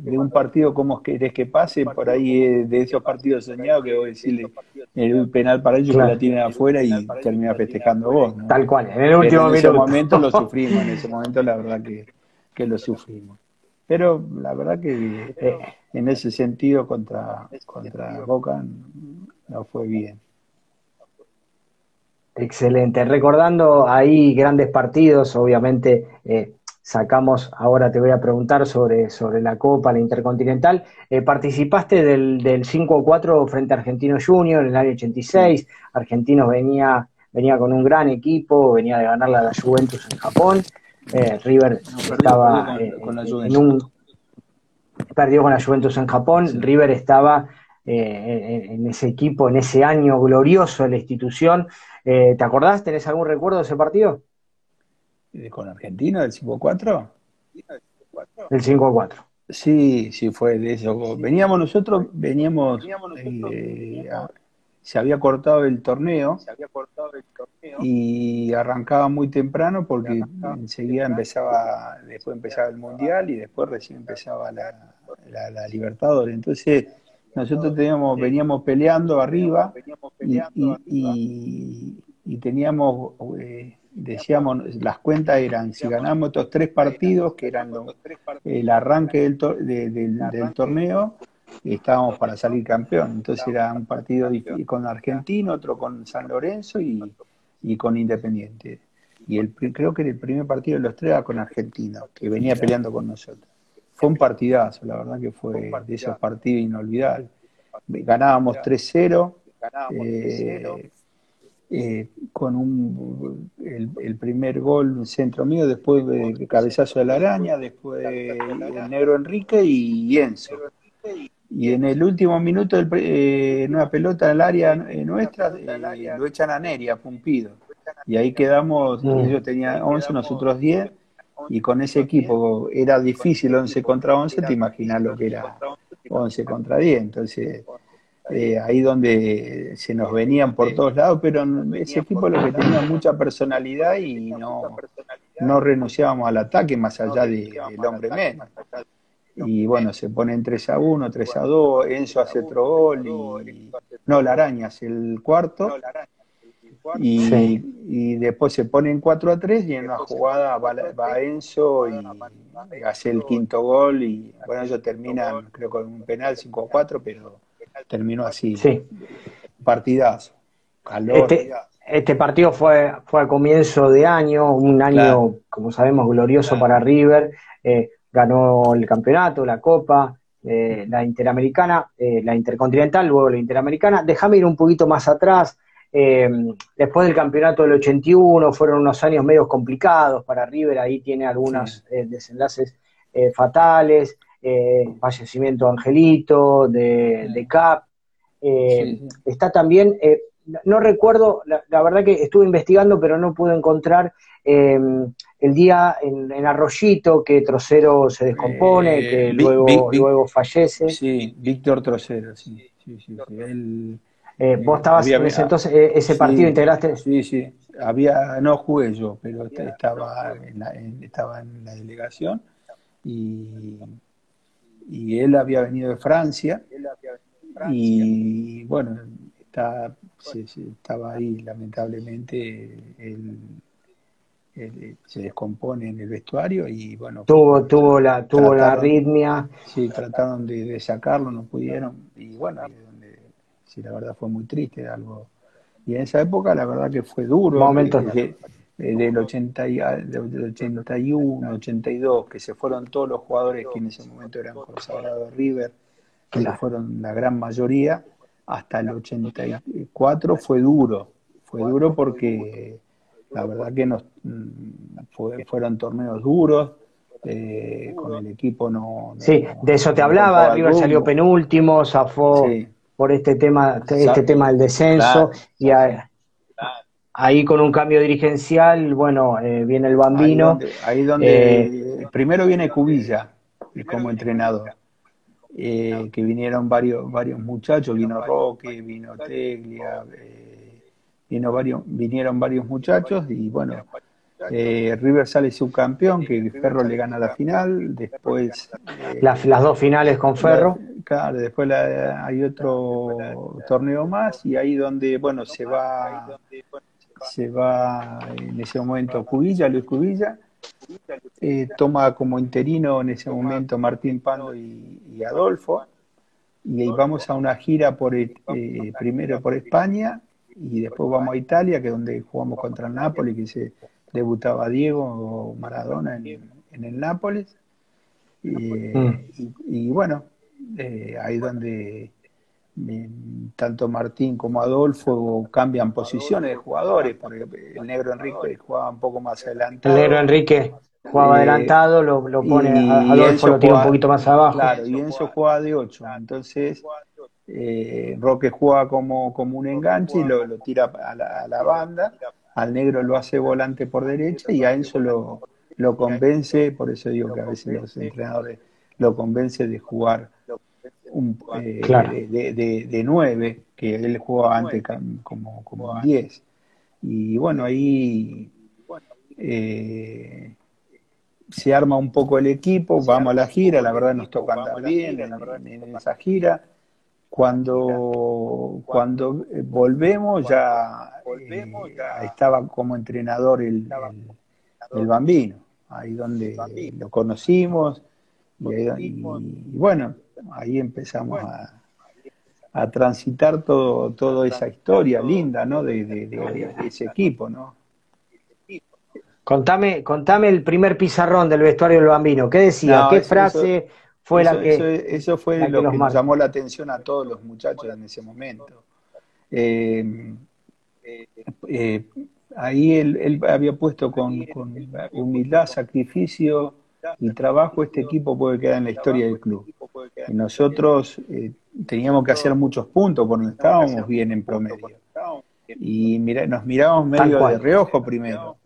de un partido cómo querés que pase, por ahí eh, de esos partidos soñados que vos decirle el penal para ellos Claro. que la tienen afuera y termina festejando vos, ¿no? Tal cual, en el Pero último en ese minuto. momento lo sufrimos, en ese momento la verdad que, que lo sufrimos. Pero la verdad que eh, en ese sentido contra, contra Boca no fue bien. Excelente. Recordando ahí grandes partidos, obviamente eh, sacamos, ahora te voy a preguntar sobre, sobre la Copa, la Intercontinental. Eh, participaste del, del 5-4 frente a Argentino Junior en el año 86. Argentinos venía, venía con un gran equipo, venía de ganarle a la Juventus en Japón. Eh, River estaba con- eh, con la en un perdió con la Juventus en Japón. Sí. River estaba eh, en, ese equipo, en ese año glorioso de la institución. Eh, ¿Te acordás? ¿Tenés algún recuerdo de ese partido? ¿Con Argentina del 5-4? El 5 a 4. Sí, sí, fue de eso. Veníamos nosotros, veníamos, eh, a- se había cortado el torneo y arrancaba muy temprano porque enseguida empezaba, después empezaba el Mundial y después recién empezaba la, la, la Libertadores. Entonces nosotros teníamos, veníamos peleando arriba y, y, y- y teníamos, eh, decíamos, las cuentas eran, si ganamos estos tres partidos, que eran los- el arranque del, to- de- del, del torneo, estábamos para salir campeón. Entonces era un partido con Argentino, otro con San Lorenzo y, y con Independiente. Y el, creo que era el primer partido de los tres era con Argentino, que venía peleando con nosotros. Fue un partidazo, la verdad que fue de esos partidos inolvidables. Ganábamos 3-0, eh, eh, con un, el, el primer gol, un centro mío, después de cabezazo de la araña, después el negro Enrique y Enzo. Y en el último minuto, del pre- eh, en una pelota en el área eh, nuestra, eh, lo echan a Neri, a Pumpido. Y ahí quedamos, Mm. ellos tenían 11, nosotros 10, y con ese equipo era difícil 11 contra 11, te imaginas lo que era 11 contra 10. Entonces, eh, ahí donde se nos venían por todos lados, pero ese equipo lo que tenía mucha personalidad y no, no renunciábamos al ataque más allá de- del hombre menos. Y bueno, se ponen 3 a 1, 3 a 2, Enzo hace otro gol y no, la araña hace el cuarto y, Sí. y después se ponen 4 a 3 y en una jugada va, va Enzo y hace el quinto gol y bueno, ellos terminan creo con un penal 5 a 4, pero terminó así, Sí. partidazo, calor. Este, este partido fue, fue a comienzo de año, un año, Claro. como sabemos, glorioso para River. Eh, ganó el campeonato, la Copa, eh, la Interamericana, eh, la Intercontinental, luego la Interamericana. Déjame ir un poquito más atrás. Eh, después del campeonato del 81 fueron unos años medio complicados para River, ahí tiene algunos desenlaces fatales, fallecimiento de Angelito, de, de Cap. Sí. Está también, no- no recuerdo, la, la verdad que estuve investigando, pero no pude encontrar eh, el día en, en Arroyito que Trocero se descompone, Eh, que Vic- luego, Vic- luego fallece. Sí, Víctor Trocero, sí, sí, sí, sí, él- Eh, vos estabas había- en ese entonces, eh, ese partido integraste. Sí, sí, había, no jugué yo, pero est- estaba en la, en- estaba en la delegación y, y él había venido de Francia y bueno, está, se- se- estaba ahí lamentablemente, él, se descompone en el vestuario y bueno, Tuvo, tuvo la, tuvo la arritmia. Sí, trataron de, de sacarlo, no pudieron. Y bueno, donde, sí, la verdad fue muy triste, algo. Y en esa época, la verdad que fue duro. Momentos. eh, eh, del, 80 y- ah, del 81, 82, que se fueron todos los jugadores que en ese momento eran consagrados de River, que se Claro. fueron la gran mayoría, hasta el 84 fue duro. Fue duro porque la verdad que nos fue- fueron torneos duros. eh, con el equipo no, no- Sí, de eso te no hablaba. River salió penúltimo, zafó Sí. por este tema, este tema del descenso. Claro. Y ahí con un cambio dirigencial, bueno, eh, viene el Ahí bambino. donde, ahí donde primero viene Cubilla como entrenador, eh, que vinieron varios, varios muchachos, vino Roque, vino Teglia, eh, vino varios, vinieron varios muchachos y bueno, eh, River sale subcampeón, que Ferro le gana la final, después eh, Las, las dos finales con Ferro. la- claro, después la- hay otro torneo más y ahí donde, bueno, se va, se va en ese momento Cubilla, Luis Cubilla, eh, toma como interino en ese momento Martín Pando y, y Adolfo, y ahí vamos a una gira por eh, primero por España y después vamos a Italia, que es donde jugamos contra el Nápoles, que se debutaba Diego Maradona en, en el Nápoles. Y, Mm. y- y bueno, eh, ahí donde eh, tanto Martín como Adolfo cambian posiciones de jugadores, porque el negro Enrique jugaba un poco más El adelantado. negro Enrique jugaba Eh, adelantado, lo, lo pone, a- Adolfo lo tira un poquito más abajo. Claro, y Enzo jugaba de 8. Entonces, eh, Roque juega como, como un enganche y lo, lo tira a la, a la banda. Al negro lo hace volante por derecha y a Enzo lo, lo convence, por eso digo que a veces los entrenadores lo convence de jugar un, eh, Claro. de, de, de- de 9, que él jugaba antes como, como un 10. Y bueno, ahí eh, se arma un poco el equipo, vamos a la gira, la verdad nos toca andar bien en, en esa gira. Cuando, cuando eh, volvemos ya eh, estaba como entrenador el, el, el bambino, ahí donde lo conocimos y, ahí- y- y bueno, ahí empezamos a, a transitar todo, toda esa historia linda ¿no? de, de- de- de ese equipo, ¿no? Contame, contame el primer pizarrón del vestuario del bambino. ¿Qué decía? No, ¿Qué eso- frase fue eso, la que.? eso- eso fue que lo nos que nos llamó la atención a todos los muchachos en ese momento. Eh, eh, ahí él, él había puesto con, con humildad, sacrificio y trabajo, este equipo puede quedar en la historia del club. Y nosotros eh, teníamos que hacer muchos puntos porque no estábamos bien en promedio. Y mira, nos mirábamos medio de reojo primero.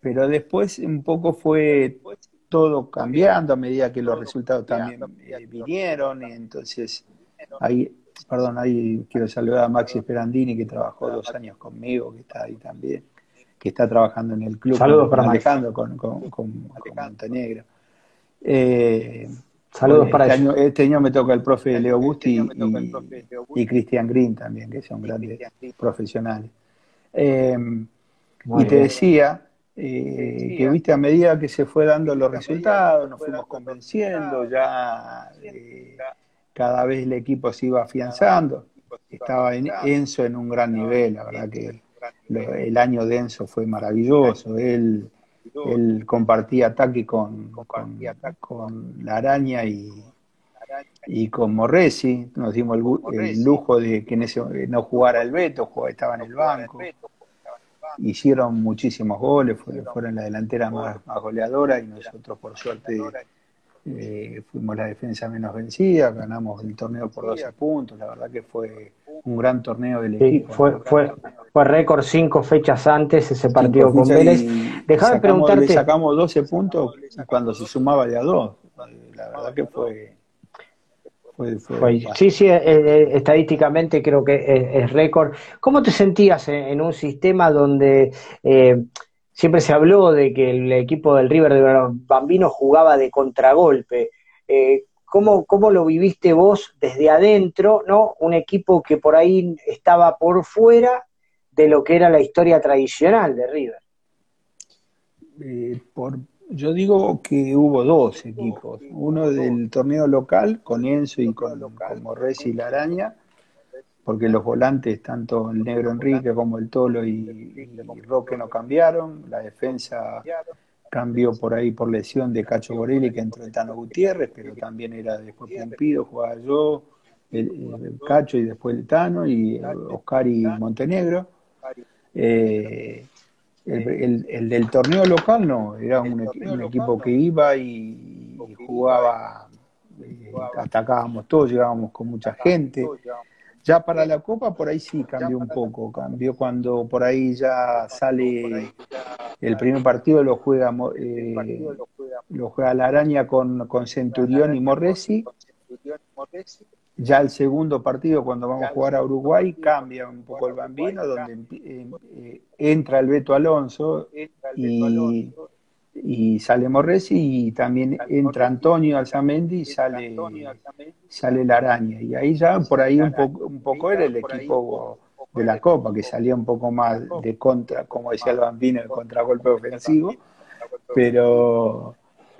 Pero después un poco fue todo cambiando a medida que los resultados también eh, vinieron. Y entonces, ahí, perdón, ahí quiero saludar a Maxi Sperandini, que trabajó dos años conmigo, que está ahí también, que está trabajando en el club Saludos con para Maxi. Alejandro, con, con, con, con Montenegro. Eh, Saludos este para ellos. año, este año me toca el profe Leo Busti y, y Cristian Green también, que son grandes profesionales. Eh, y te bien. decía eh, que, viste, a medida que se fue dando los resultados, nos fuimos convenciendo, ya eh, cada vez el equipo se iba afianzando. Estaba en, Enzo en un gran nivel, la verdad que lo- el año de Enzo fue maravilloso. Él, él compartía ataque con, con, con la araña y, y con Morresi. Nos dimos el, lujo de que en ese, no jugara el Beto, estaba en el banco hicieron muchísimos goles, fue- fueron la delantera más, más goleadora y nosotros por suerte eh, fuimos la defensa menos vencida, ganamos el torneo por 12 puntos, la verdad que fue un gran torneo del Sí, equipo. fue, ¿no? fue, fue récord cinco fechas antes ese partido con Vélez. sacamos- preguntarte- Le sacamos 12 puntos cuando se sumaba de a dos. La verdad que fue... fue, fue Fue- sí, sí, eh, eh, estadísticamente creo que es, es récord. ¿Cómo te sentías en, en un sistema donde eh, siempre se habló de que el equipo del River de Bambino jugaba de contragolpe? Eh, ¿cómo, ¿Cómo lo viviste vos desde adentro, no? Un equipo que por ahí estaba por fuera de lo que era la historia tradicional de River. Eh, por, yo digo que hubo dos equipos, uno del torneo local con Enzo y con, con Morresi y la Araña, porque los volantes, tanto el negro Enrique como el Tolo y, y Roque no cambiaron, la defensa cambió por ahí por lesión de Cacho Borelli que entró el Tano Gutiérrez, pero también era después Pumpido, jugaba yo, el, el Cacho y después el Tano y Oscar y Montenegro. Eh, el, el, el, del torneo local no, era un, un equipo que iba y, y jugaba, eh, atacábamos todos, llegábamos con mucha gente. Ya para la Copa por ahí sí cambió un poco, cambió cuando por ahí ya sale el primer partido lo juega eh, lo juega la araña con, con Centurión y Morresi. Ya el segundo partido, cuando vamos a jugar a Uruguay, cambia un poco el bambino, donde eh, eh, entra el Beto Alonso y, y sale Morresi y también entra Antonio Alzamendi y sale, sale la araña. Y ahí ya por ahí un poco, un poco era el equipo de la Copa, que salía un poco más de contra, como decía el bambino, el contragolpe ofensivo, pero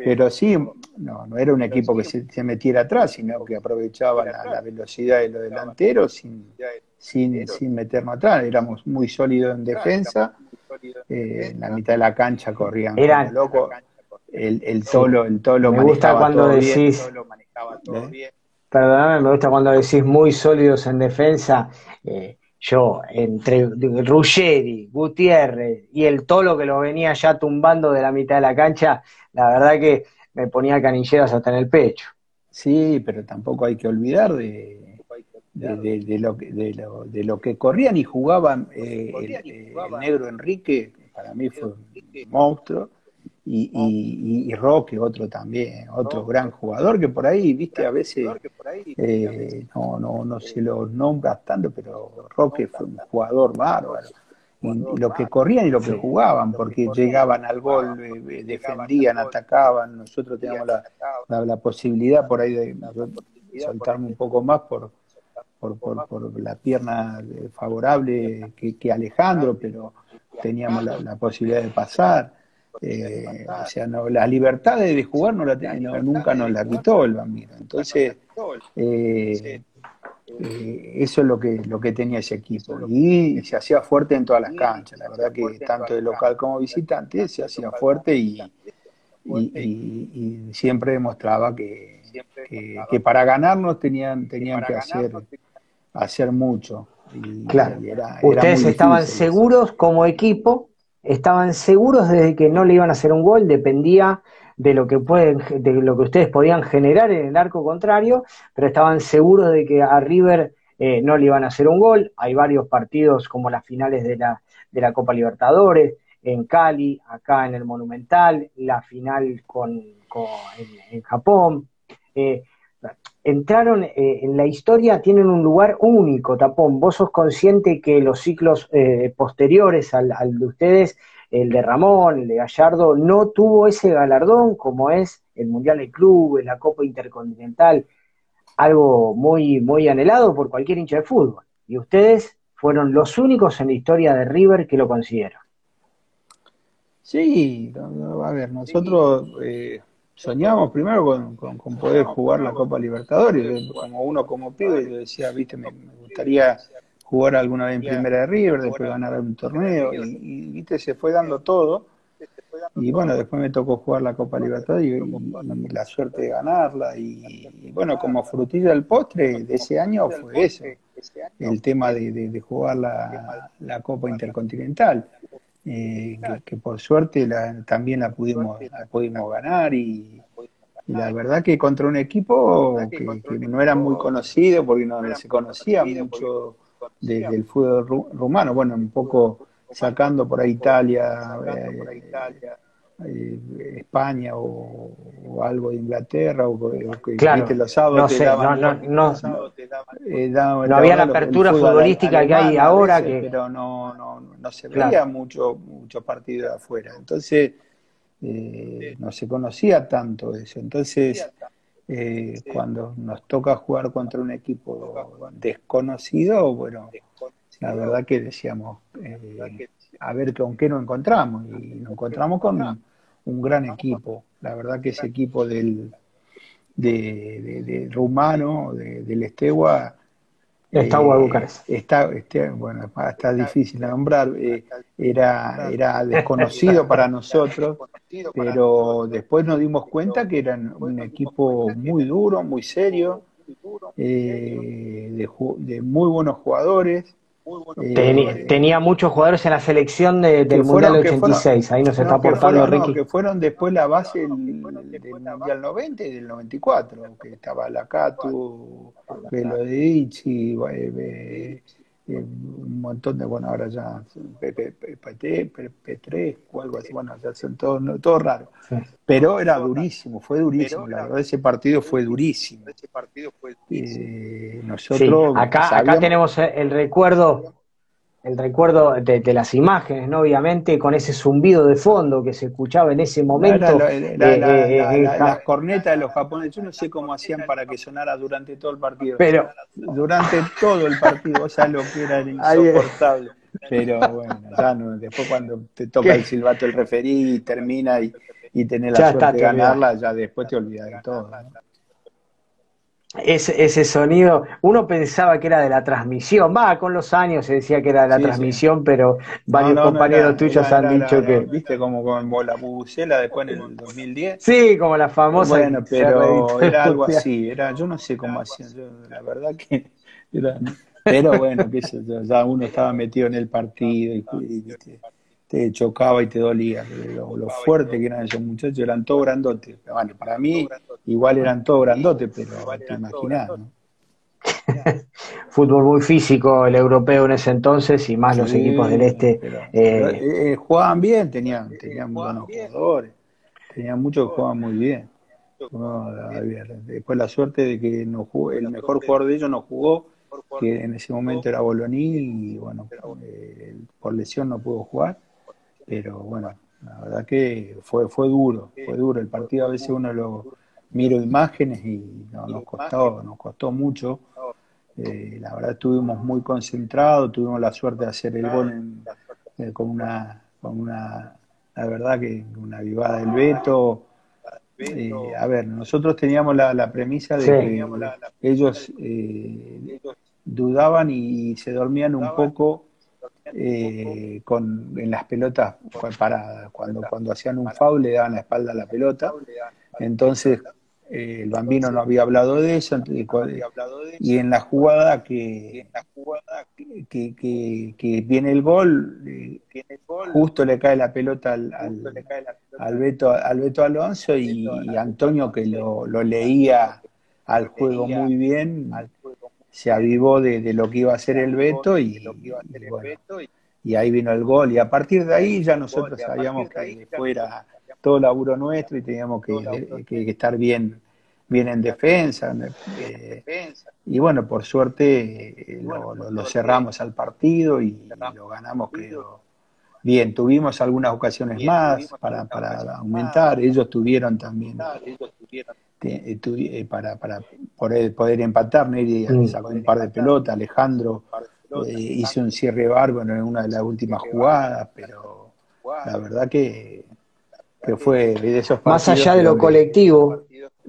pero sí, no, no era un equipo que se, se metiera atrás, sino que aprovechaba la, la, velocidad de los delanteros sin, sin, sin meternos atrás. Éramos muy sólidos en defensa, eh, en la mitad de la cancha corrían Eran, como loco. El, el tolo, el tolo me gusta cuando decís, bien. perdóname, me gusta cuando decís muy sólidos en defensa. Eh, yo, entre Ruggeri, Gutiérrez y el Tolo que lo venía ya tumbando de la mitad de la cancha, la verdad que me ponía canilleras hasta en el pecho. Sí, pero tampoco hay que olvidar de, de, lo, de, lo, de lo que corrían y jugaban eh, el, el, negro Enrique, para mí fue un monstruo, y, y, y, Roque, otro también, otro gran jugador que por ahí, viste, a veces eh, no, no, no se lo nombra tanto, pero Roque fue un jugador bárbaro. Y, y lo que corrían y lo que jugaban, porque llegaban al gol, eh, defendían, atacaban, nosotros teníamos la, la, la, posibilidad por ahí de soltarme un poco más por, por, por, por la pierna favorable que, que Alejandro, pero teníamos la, la posibilidad de pasar. Eh, o sea, no, la libertad de jugar no la no, nunca nos la quitó el bambino. Entonces, eh, eh, eso es lo que, lo que tenía ese equipo. Y, se hacía fuerte en todas las canchas. La verdad que tanto de local como visitante se hacía fuerte y, y, y siempre demostraba que, que, que, para ganarnos tenían, tenían que hacer, hacer mucho. Y, Claro. y era- era Ustedes estaban seguros como equipo, estaban seguros de que no le iban a hacer un gol, dependía de lo que pueden, de lo que ustedes podían generar en el arco contrario, pero estaban seguros de que a River eh, no le iban a hacer un gol. Hay varios partidos como las finales de la, de la Copa Libertadores, en Cali, acá en el Monumental, la final con, en Japón. Eh, entraron eh, en la historia, tienen un lugar único, Tapón. Vos sos consciente que los ciclos eh, posteriores al, al de ustedes, el de Ramón, el de Gallardo, no tuvo ese galardón como es el Mundial de Clubes, la Copa Intercontinental, algo muy, muy anhelado por cualquier hincha de fútbol. Y ustedes fueron los únicos en la historia de River que lo consiguieron. Sí, a ver, nosotros eh, soñábamos primero con, con- poder jugar la Copa Libertadores. Yo, Como uno como pibe, yo decía, viste, me, gustaría jugar alguna vez en Primera de River, después ganar un torneo, y, viste, se fue dando todo. Y bueno, después me tocó jugar la Copa Libertadores y, la suerte de ganarla. Y, y bueno, como frutilla del postre de ese año fue eso, el tema de, de- de jugar la, la Copa Intercontinental eh, que, que por suerte la- también la pudimos, la pudimos ganar y, y la verdad que contra un equipo que, que no era muy conocido porque no se conocía mucho de- del fútbol ru- rumano, bueno, un poco sacando por ahí Italia, eh, eh, España o, o algo de Inglaterra o, o que Claro, viste, los sábados no te sé, daban- no, no, no, eh, daban- No había la apertura fútbol futbolística que hay ahora veces, que- pero no, no, no se Claro. veía mucho, mucho partido de afuera. Entonces, eh, no se conocía tanto eso. Entonces, eh, cuando nos toca jugar contra un equipo desconocido, bueno, la verdad que decíamos, eh, a ver con qué nos encontramos. Y nos encontramos con un gran equipo. La verdad que ese equipo del de, de, de rumano, de, del Estegua, Estagua eh, Bucarest. está, este, bueno, está difícil de nombrar, eh, era, era desconocido para nosotros, pero después nos dimos cuenta que eran un equipo muy duro, muy serio, eh, de muy buenos jugadores. Eh, Teni- tenía muchos jugadores en la selección de- del fueron- Mundial que fueron- 86, ahí nos no, está aportando fueron, no, Ricky. que fueron después la base del, del Mundial 90 y del 94, que estaba Lacatu, Velodici, eh, eh, eh, un montón de, bueno, ahora ya P- P- P- P- P3 o algo así, bueno, ya son todos no, todo raro. Sí. Pero era durísimo, fue durísimo, la verdad ese partido fue durísimo. Eh, Sí, nosotros acá, acá sabíamos- tenemos el recuerdo, el recuerdo de, de las imágenes, ¿no? Obviamente, con ese zumbido de fondo que se escuchaba en ese momento. La- la- la- eh, las cornetas de los japoneses, yo no sé cómo hacían para que sonara durante todo el partido. Pero, durante todo el partido, o sea, lo que era insoportable. Pero bueno, ya no, después cuando te toca ¿Qué? el silbato el referí y termina y, y tenés la Ya suerte está, de ganarla, ya después te olvidas de todo. ¿no? Ese, ese sonido, uno pensaba que era de la transmisión, va, con los años se decía que era de la Sí, sí. transmisión, pero varios No, no, no, compañeros era- tuyos era- han era- dicho que... Viste como con la bubucela después en el 2010. Sí, como la famosa... Bueno, pero era algo así, era, yo no sé cómo hacían, la verdad que era, pero bueno, ya uno estaba metido en el partido y, y, te chocaba y te dolía, lo, lo fuerte que eran esos muchachos, eran todos grandotes, bueno, para mí igual eran todos grandotes, pero te imaginás, ¿no? Fútbol muy físico el europeo en ese entonces y más los Sí, equipos del este. pero- eh, pero, eh, jugaban bien, tenían, tenían buenos jugadores, tenían muchos que jugaban muy bien. No, después la suerte de que no jugó, el mejor jugador de ellos no jugó, que en ese momento era Boloní, y bueno, eh, por lesión no pudo jugar, pero bueno, la verdad que fue, fue duro, fue duro. El partido a veces uno lo miro imágenes y no, nos costó, nos costó mucho. Eh, la verdad estuvimos muy concentrados, tuvimos la suerte de hacer el gol en- eh, con una, con una, la verdad que una vivada del Beto. Eh, a ver, nosotros teníamos la, la premisa de Sí. que ellos eh, dudaban y se dormían un poco eh, con, en las pelotas paradas. Cuando, cuando hacían un foul le daban la espalda a la pelota. Entonces eh, el bambino no había hablado de eso. cu- y en la jugada que que, que, que viene el gol, eh, justo le cae la pelota al, al, Beto, al Beto Alonso y, y Antonio que lo, lo leía al juego muy bien, se avivó de, de lo que iba a hacer el Beto y, y bueno, y ahí vino el gol. Y a partir de ahí ya nosotros sabíamos que fuera todo laburo nuestro y teníamos que, que- que estar bien, bien en defensa. eh, y bueno, por suerte eh, lo, lo- lo cerramos al partido y lo ganamos, creo. Bien, tuvimos algunas ocasiones más para, para aumentar, ellos tuvieron también te- eh, eh, para, para poder, poder empatar, Neri Mm. sacó un par de pelotas, Alejandro eh, hizo un cierre bárbaro en una de las últimas jugadas, pero la verdad que, que fue de esos Más partidos allá de lo donde- colectivo,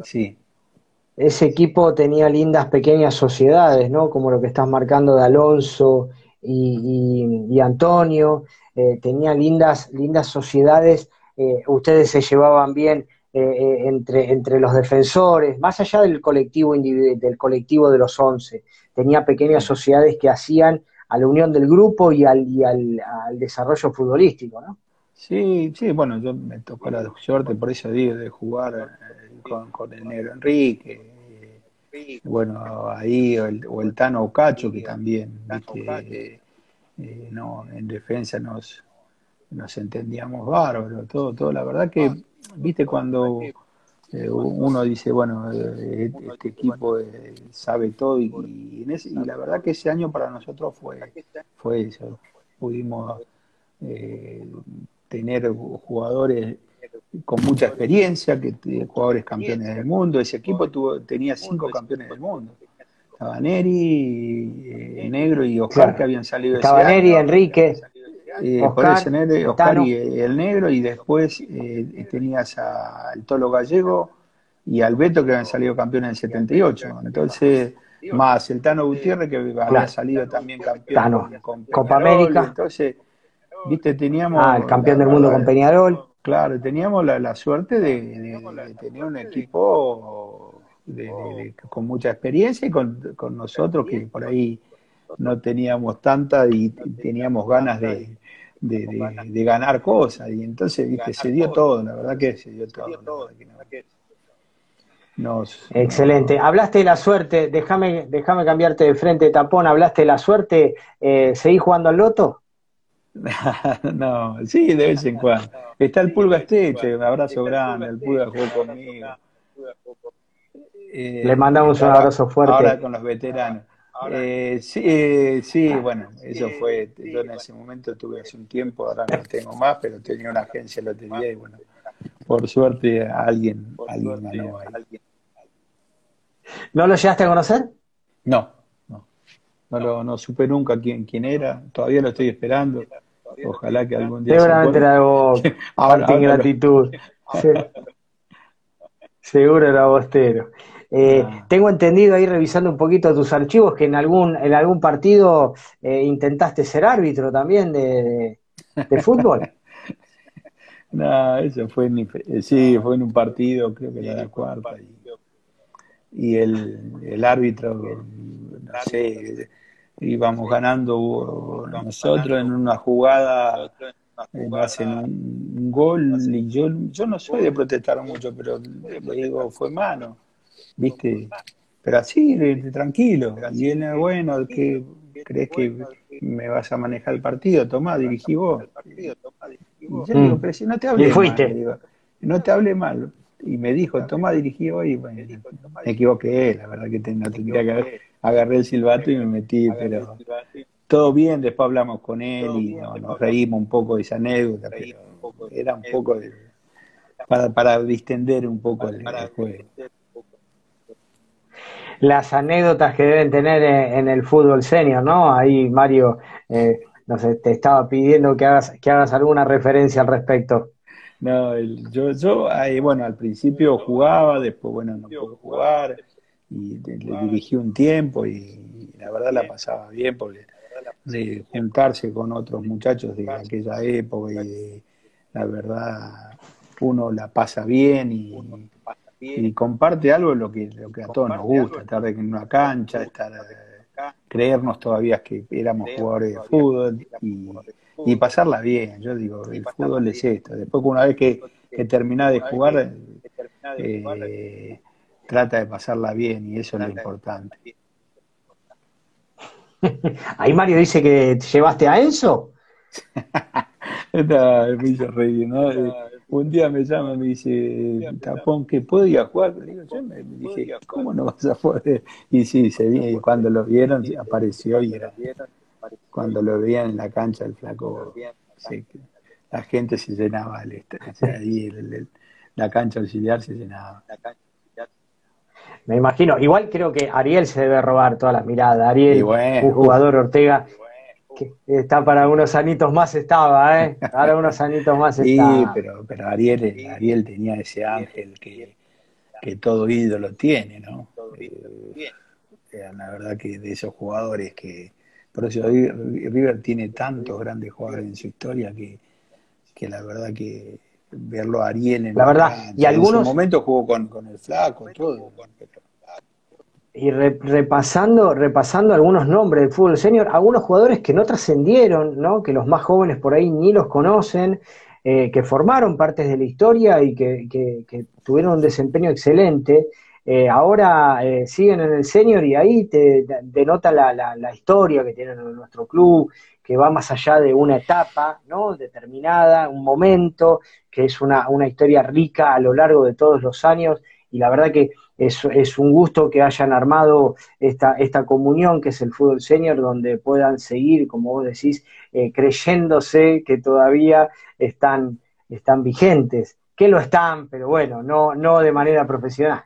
Sí, ese equipo tenía lindas pequeñas sociedades, ¿no? Como lo que estás marcando de Alonso y, y- y Antonio, eh, tenía lindas, lindas sociedades, eh, ustedes se llevaban bien eh, eh, entre, entre los defensores, más allá del colectivo del colectivo de los once, tenía pequeñas sociedades que hacían a la unión del grupo y al, y al, al desarrollo futbolístico, ¿no? sí, sí, bueno, yo me tocó la suerte, por eso digo, de jugar eh, con, con el negro Enrique. Bueno, ahí o el, o el Tano Ocacho, que también, viste, eh, no, en defensa nos, nos entendíamos bárbaro, todo, todo, la verdad que, viste, cuando eh, uno dice, bueno, eh, este equipo eh, sabe todo y, y en ese- y la verdad que ese año para nosotros fue, fue eso, pudimos eh, tener jugadores con mucha experiencia, que jugadores campeones del mundo. Ese equipo tuvo, tenía cinco campeones del mundo. Estaba Neri, eh, Negro y Oscar Claro. que habían salido ese Estaba Neri, año. Enrique, Eh, por Oscar, y el Negro, y después eh, tenías al Tolo Gallego y al Beto que habían salido campeones en el 78. Entonces, más el Tano Gutiérrez que había Claro. salido también campeón Tano. con, con Copa. América. Entonces, viste, teníamos. ah, el campeón la del mundo con Peñarol. Claro, teníamos la, la suerte de, de- de tener un equipo de- de- de- con mucha experiencia y con, con nosotros que por ahí no teníamos tanta y teníamos ganas de, de- de- de ganar cosas. Y entonces, viste, se dio todo, la verdad que se dio todo. no- Excelente. Hablaste de la suerte, déjame déjame cambiarte de frente, tapón. Hablaste de la suerte, eh, ¿seguís jugando al loto? no, sí, de vez en cuando. Está el Pulga Esteche, un abrazo grande, el Pulga jugó conmigo. Eh, Le mandamos un abrazo fuerte. Ahora con los veteranos. Eh, sí, eh, sí, bueno, eso fue, yo en ese momento tuve hace un tiempo, ahora no tengo más, pero tenía una agencia de lotería y bueno, por suerte alguien, alguien ganó ahí. ¿No lo llegaste a conocer? No, no, no lo no supe nunca quién, quién era, todavía lo estoy esperando, ojalá que algún día se Seguramente encuentre. era de vos, Ahora- Martín ahora lo- Gratitud. Sí. Seguro era bostero. Eh, Ah. tengo entendido ahí revisando un poquito tus archivos que en algún, en algún partido eh, intentaste ser árbitro también de, de- de fútbol. No, eso fue en, eh, sí, fue en un partido, creo que era la cuarta. Y, y el, el árbitro, no sé, íbamos ganando nosotros en una jugada, eh, hacen un, un gol y yo, yo no soy de protestar mucho, pero le digo, fue mano, ¿viste? Pero así, tranquilo. Y él, bueno, ¿qué crees que me vas a manejar el partido? Tomá, dirigí vos. Y yo digo, Mm. pero si no te hablé mal, fuiste. digo, no te hablé mal. Y me dijo, toma, dirigí hoy. Y bueno, me equivoqué, la verdad que no tendría que haber. Agarré el silbato y me metí, pero todo bien. Después hablamos con él y no, nos reímos un poco de esa anécdota, pero era un poco de, para, para distender un poco el, el juego. Las anécdotas que deben tener en, en el fútbol senior, ¿no? Ahí Mario, eh, no sé, te estaba pidiendo que hagas, que hagas alguna referencia al respecto. No, el- yo, yo ahí, bueno, al principio jugaba, después, bueno, no pude jugar, y le, le dirigí un tiempo y, la verdad la pasaba bien porque de juntarse con otros muchachos de aquella época y de, la verdad uno la pasa bien y, y comparte algo lo que, lo que a todos nos gusta, estar en una cancha, estar creernos todavía que éramos jugadores de fútbol y, y pasarla bien. Yo digo, el fútbol es esto. Después, una vez que, que terminás de jugar, eh, trata de pasarla bien y eso es lo importante. Ahí Mario dice que te llevaste a Enzo. Esta me hizo reír, ¿no? Un día me llama y me dice, Tapón, que podía jugar. Le digo, yo me dije, ¿cómo no vas a poder? Y sí, se vi, y cuando lo vieron, apareció y era. Cuando lo veían en la cancha, el flaco, sí, la gente se llenaba, el, o sea, ahí el, el, la cancha auxiliar se llenaba. Me imagino, igual creo que Ariel se debe robar toda la mirada. Ariel, bueno, un jugador Ortega, que está para unos anitos más estaba, ¿eh? Para unos anitos más sí, estaba. pero, pero Ariel, Ariel tenía ese ángel que, que todo ídolo tiene, ¿no? Eh, la verdad que de esos jugadores que, por eso River tiene tantos grandes jugadores en su historia que, que la verdad que verlo a Ariel en la verdad, y algunos en su momento jugó con, con el flaco, todo. Y re, repasando, repasando algunos nombres del fútbol senior, algunos jugadores que no trascendieron, ¿no? que los más jóvenes por ahí ni los conocen, eh, que formaron partes de la historia y que, que, que tuvieron un desempeño excelente, eh, ahora eh, siguen en el senior y ahí te, te denota la, la, la, historia que tienen en nuestro club, que va más allá de una etapa ¿no? determinada, un momento, que es una, una historia rica a lo largo de todos los años y la verdad que es, es, un gusto que hayan armado esta, esta comunión que es el fútbol senior, donde puedan seguir, como vos decís, eh, creyéndose que todavía están, están vigentes, que lo están, pero bueno, no, no de manera profesional.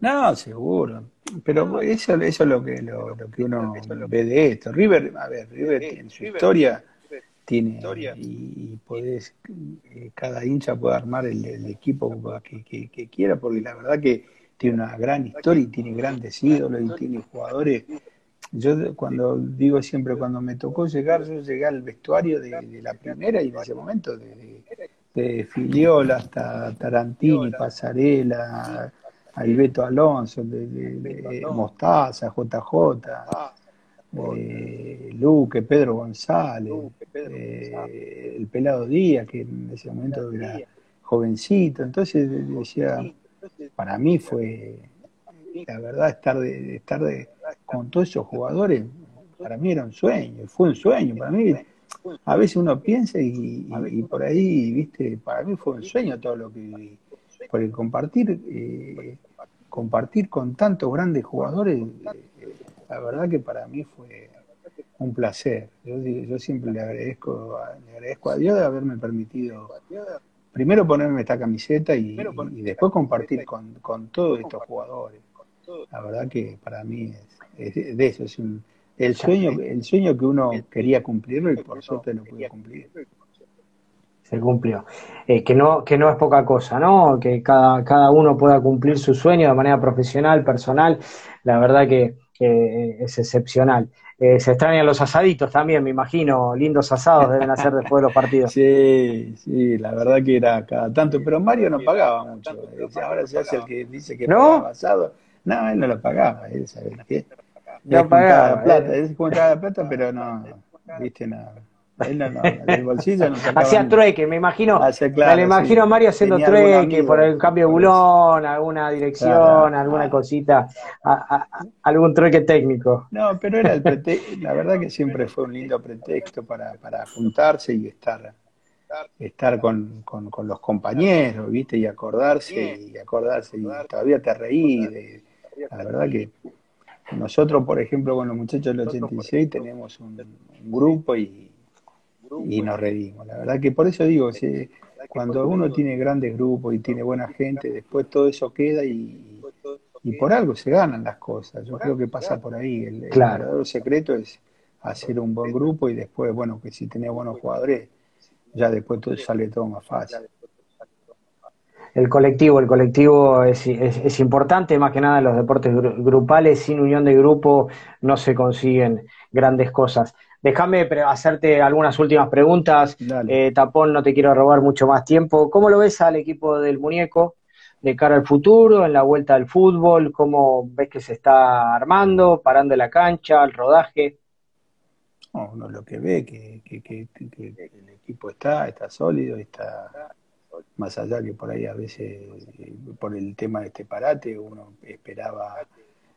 No, seguro. Pero eso, eso es lo que, lo, lo que uno ve de esto. River, a ver, River en su historia tiene y, y podés, eh, cada hincha puede armar el, el equipo que, que, que, quiera, porque la verdad que tiene una gran historia y tiene grandes ídolos y tiene jugadores. Yo cuando digo siempre, cuando me tocó llegar, yo llegué al vestuario de, de la primera y en ese momento, de, de Filiola hasta Tarantini, Pasarela, Alberto Alonso, de, de Mostaza, JJ, eh, Luque, Pedro González, eh, el Pelado Díaz, que en ese momento era jovencito. Entonces decía, para mí fue, la verdad, estar de, estar de, con todos esos jugadores, para mí era un sueño, fue un sueño. Para mí, a veces uno piensa y, y, y por ahí, viste, para mí fue un sueño todo lo que viví. Porque compartir, eh, compartir con tantos grandes jugadores, la verdad que para mí fue un placer. Yo, yo siempre le agradezco, le agradezco a Dios de haberme permitido primero ponerme esta camiseta y, y después compartir con, con, todos estos jugadores. La verdad que para mí es, es de eso, es un, el sueño, el sueño que uno quería cumplirlo y por suerte lo pude cumplir. Se cumplió. Eh, que no, que no es poca cosa, ¿no? Que cada, cada uno pueda cumplir su sueño de manera profesional, personal, la verdad que eh, es excepcional. Eh, se extrañan los asaditos también, me imagino, lindos asados deben hacer después de los partidos. Sí, sí, la verdad que era cada tanto, pero Mario no pagaba mucho. Ahora se hace el que dice que ¿No? asado. No, él no lo pagaba, él sabe qué. No pagaba. Plata, él juntaba plata, pero no, viste nada. No, no, bolsillo no Hacía trueque, me imagino, Hace, claro, me imagino sí. a Mario haciendo Tenía trueque por el cambio de bulón, alguna dirección, claro, alguna cosita, a, a, algún trueque técnico. No, pero era el pretexto, la verdad que siempre fue un lindo pretexto para, para juntarse y estar estar con, con, con, los compañeros, ¿viste? Y acordarse, y acordarse, y todavía te reí de, la verdad que nosotros, por ejemplo, con los muchachos del 86 tenemos un, un grupo y y nos reímos. La verdad que por eso digo, si, cuando uno tiene grandes grupos y tiene buena gente, después todo eso queda y, y por algo se ganan las cosas. Yo creo que pasa por ahí. El, claro. verdadero secreto es hacer un buen grupo y después, bueno, que si tenés buenos jugadores, ya después todo sale todo más fácil. El colectivo, el colectivo es, es, es importante, más que nada en los deportes grupales, sin unión de grupo no se consiguen grandes cosas. Déjame hacerte algunas últimas preguntas. Eh, Tapón, no te quiero robar mucho más tiempo. ¿Cómo lo ves al equipo del muñeco? de cara al futuro, en la vuelta al fútbol? ¿Cómo ves que se está armando, parando la cancha, el rodaje? No, uno lo que ve que, que, que, que el equipo está, está sólido, está más allá que por ahí a veces eh, por el tema de este parate uno esperaba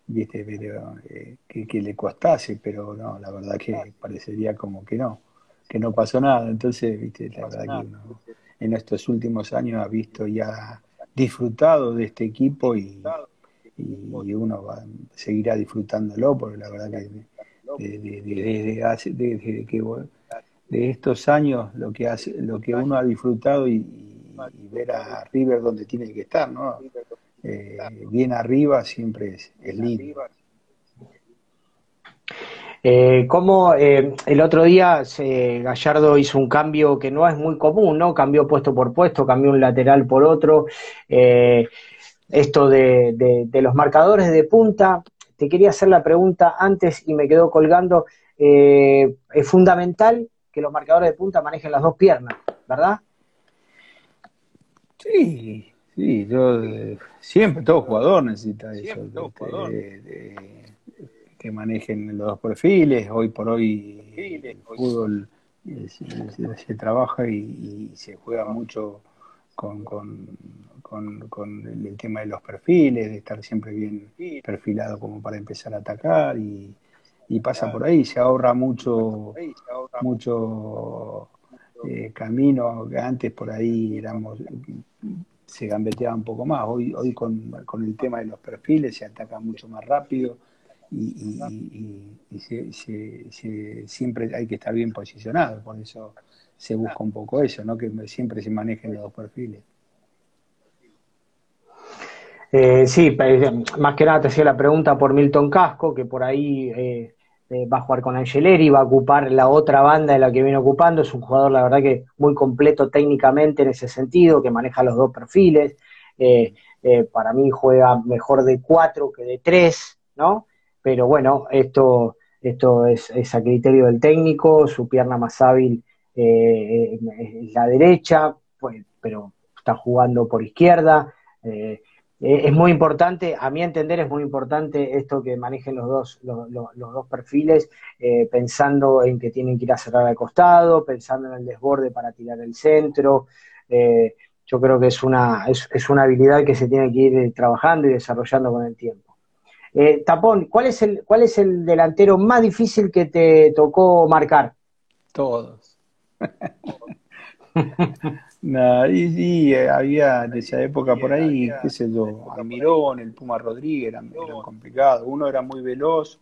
viste pero, eh, que, que le costase pero no la verdad que parecería como que no que no pasó nada. Entonces viste la verdad que uno en estos últimos años ha visto ya disfrutado de este equipo y, y uno va, seguirá disfrutándolo porque la verdad que de, de, de, desde que de estos años lo que hace lo que uno ha disfrutado y, y ver a River donde tiene que estar no Eh, bien arriba siempre es, es lindo Eh, como eh, el otro día se- Gallardo hizo un cambio que no es muy común, ¿no? Cambió puesto por puesto, cambió un lateral por otro. Eh, esto de, de- de los marcadores de punta, te quería hacer la pregunta antes y me quedó colgando. Eh, es fundamental que los marcadores de punta manejen las dos piernas, ¿verdad? Sí, sí, yo eh, siempre, todo jugador necesita eso, este, de- de- que manejen los dos perfiles. Hoy por hoy el fútbol eh, se, se- se trabaja y, y se juega mucho con, con, con- con el, el tema de los perfiles, de estar siempre bien perfilado como para empezar a atacar y, y pasa por ahí, se ahorra mucho, mucho. eh, camino, que antes por ahí éramos se gambeteaba un poco más. Hoy, hoy con, con el tema de los perfiles se ataca mucho más rápido y, y- y- y se- se- se- siempre hay que estar bien posicionado. Por eso se busca un poco eso, ¿no? que siempre se manejen los dos perfiles. Eh, sí, más que nada te hacía la pregunta por Milton Casco, que por ahí eh, eh, va a jugar con Angeleri, va a ocupar la otra banda de la que viene ocupando. Es un jugador, la verdad, que muy completo técnicamente en ese sentido, que maneja los dos perfiles. Eh, eh, para mí juega mejor de cuatro que de tres, ¿no? Pero bueno, esto, esto es, es a criterio del técnico, su pierna más hábil es la derecha, pues, pero está jugando por izquierda. Eh, es muy importante, a mi entender es muy importante esto que manejen los dos, los, los- los dos perfiles, eh, pensando en que tienen que ir a cerrar al costado, pensando en el desborde para tirar el centro. Eh, yo creo que es una, es, es una habilidad que se tiene que ir trabajando y desarrollando con el tiempo. Eh, Tapón, ¿cuál es, el, ¿cuál es el delantero más difícil que te tocó marcar? Todos. Nah, y, y, eh, había de esa época por ahí, qué sé yo, Almirón, el Puma Rodríguez eran, eran complicados. Uno era muy veloz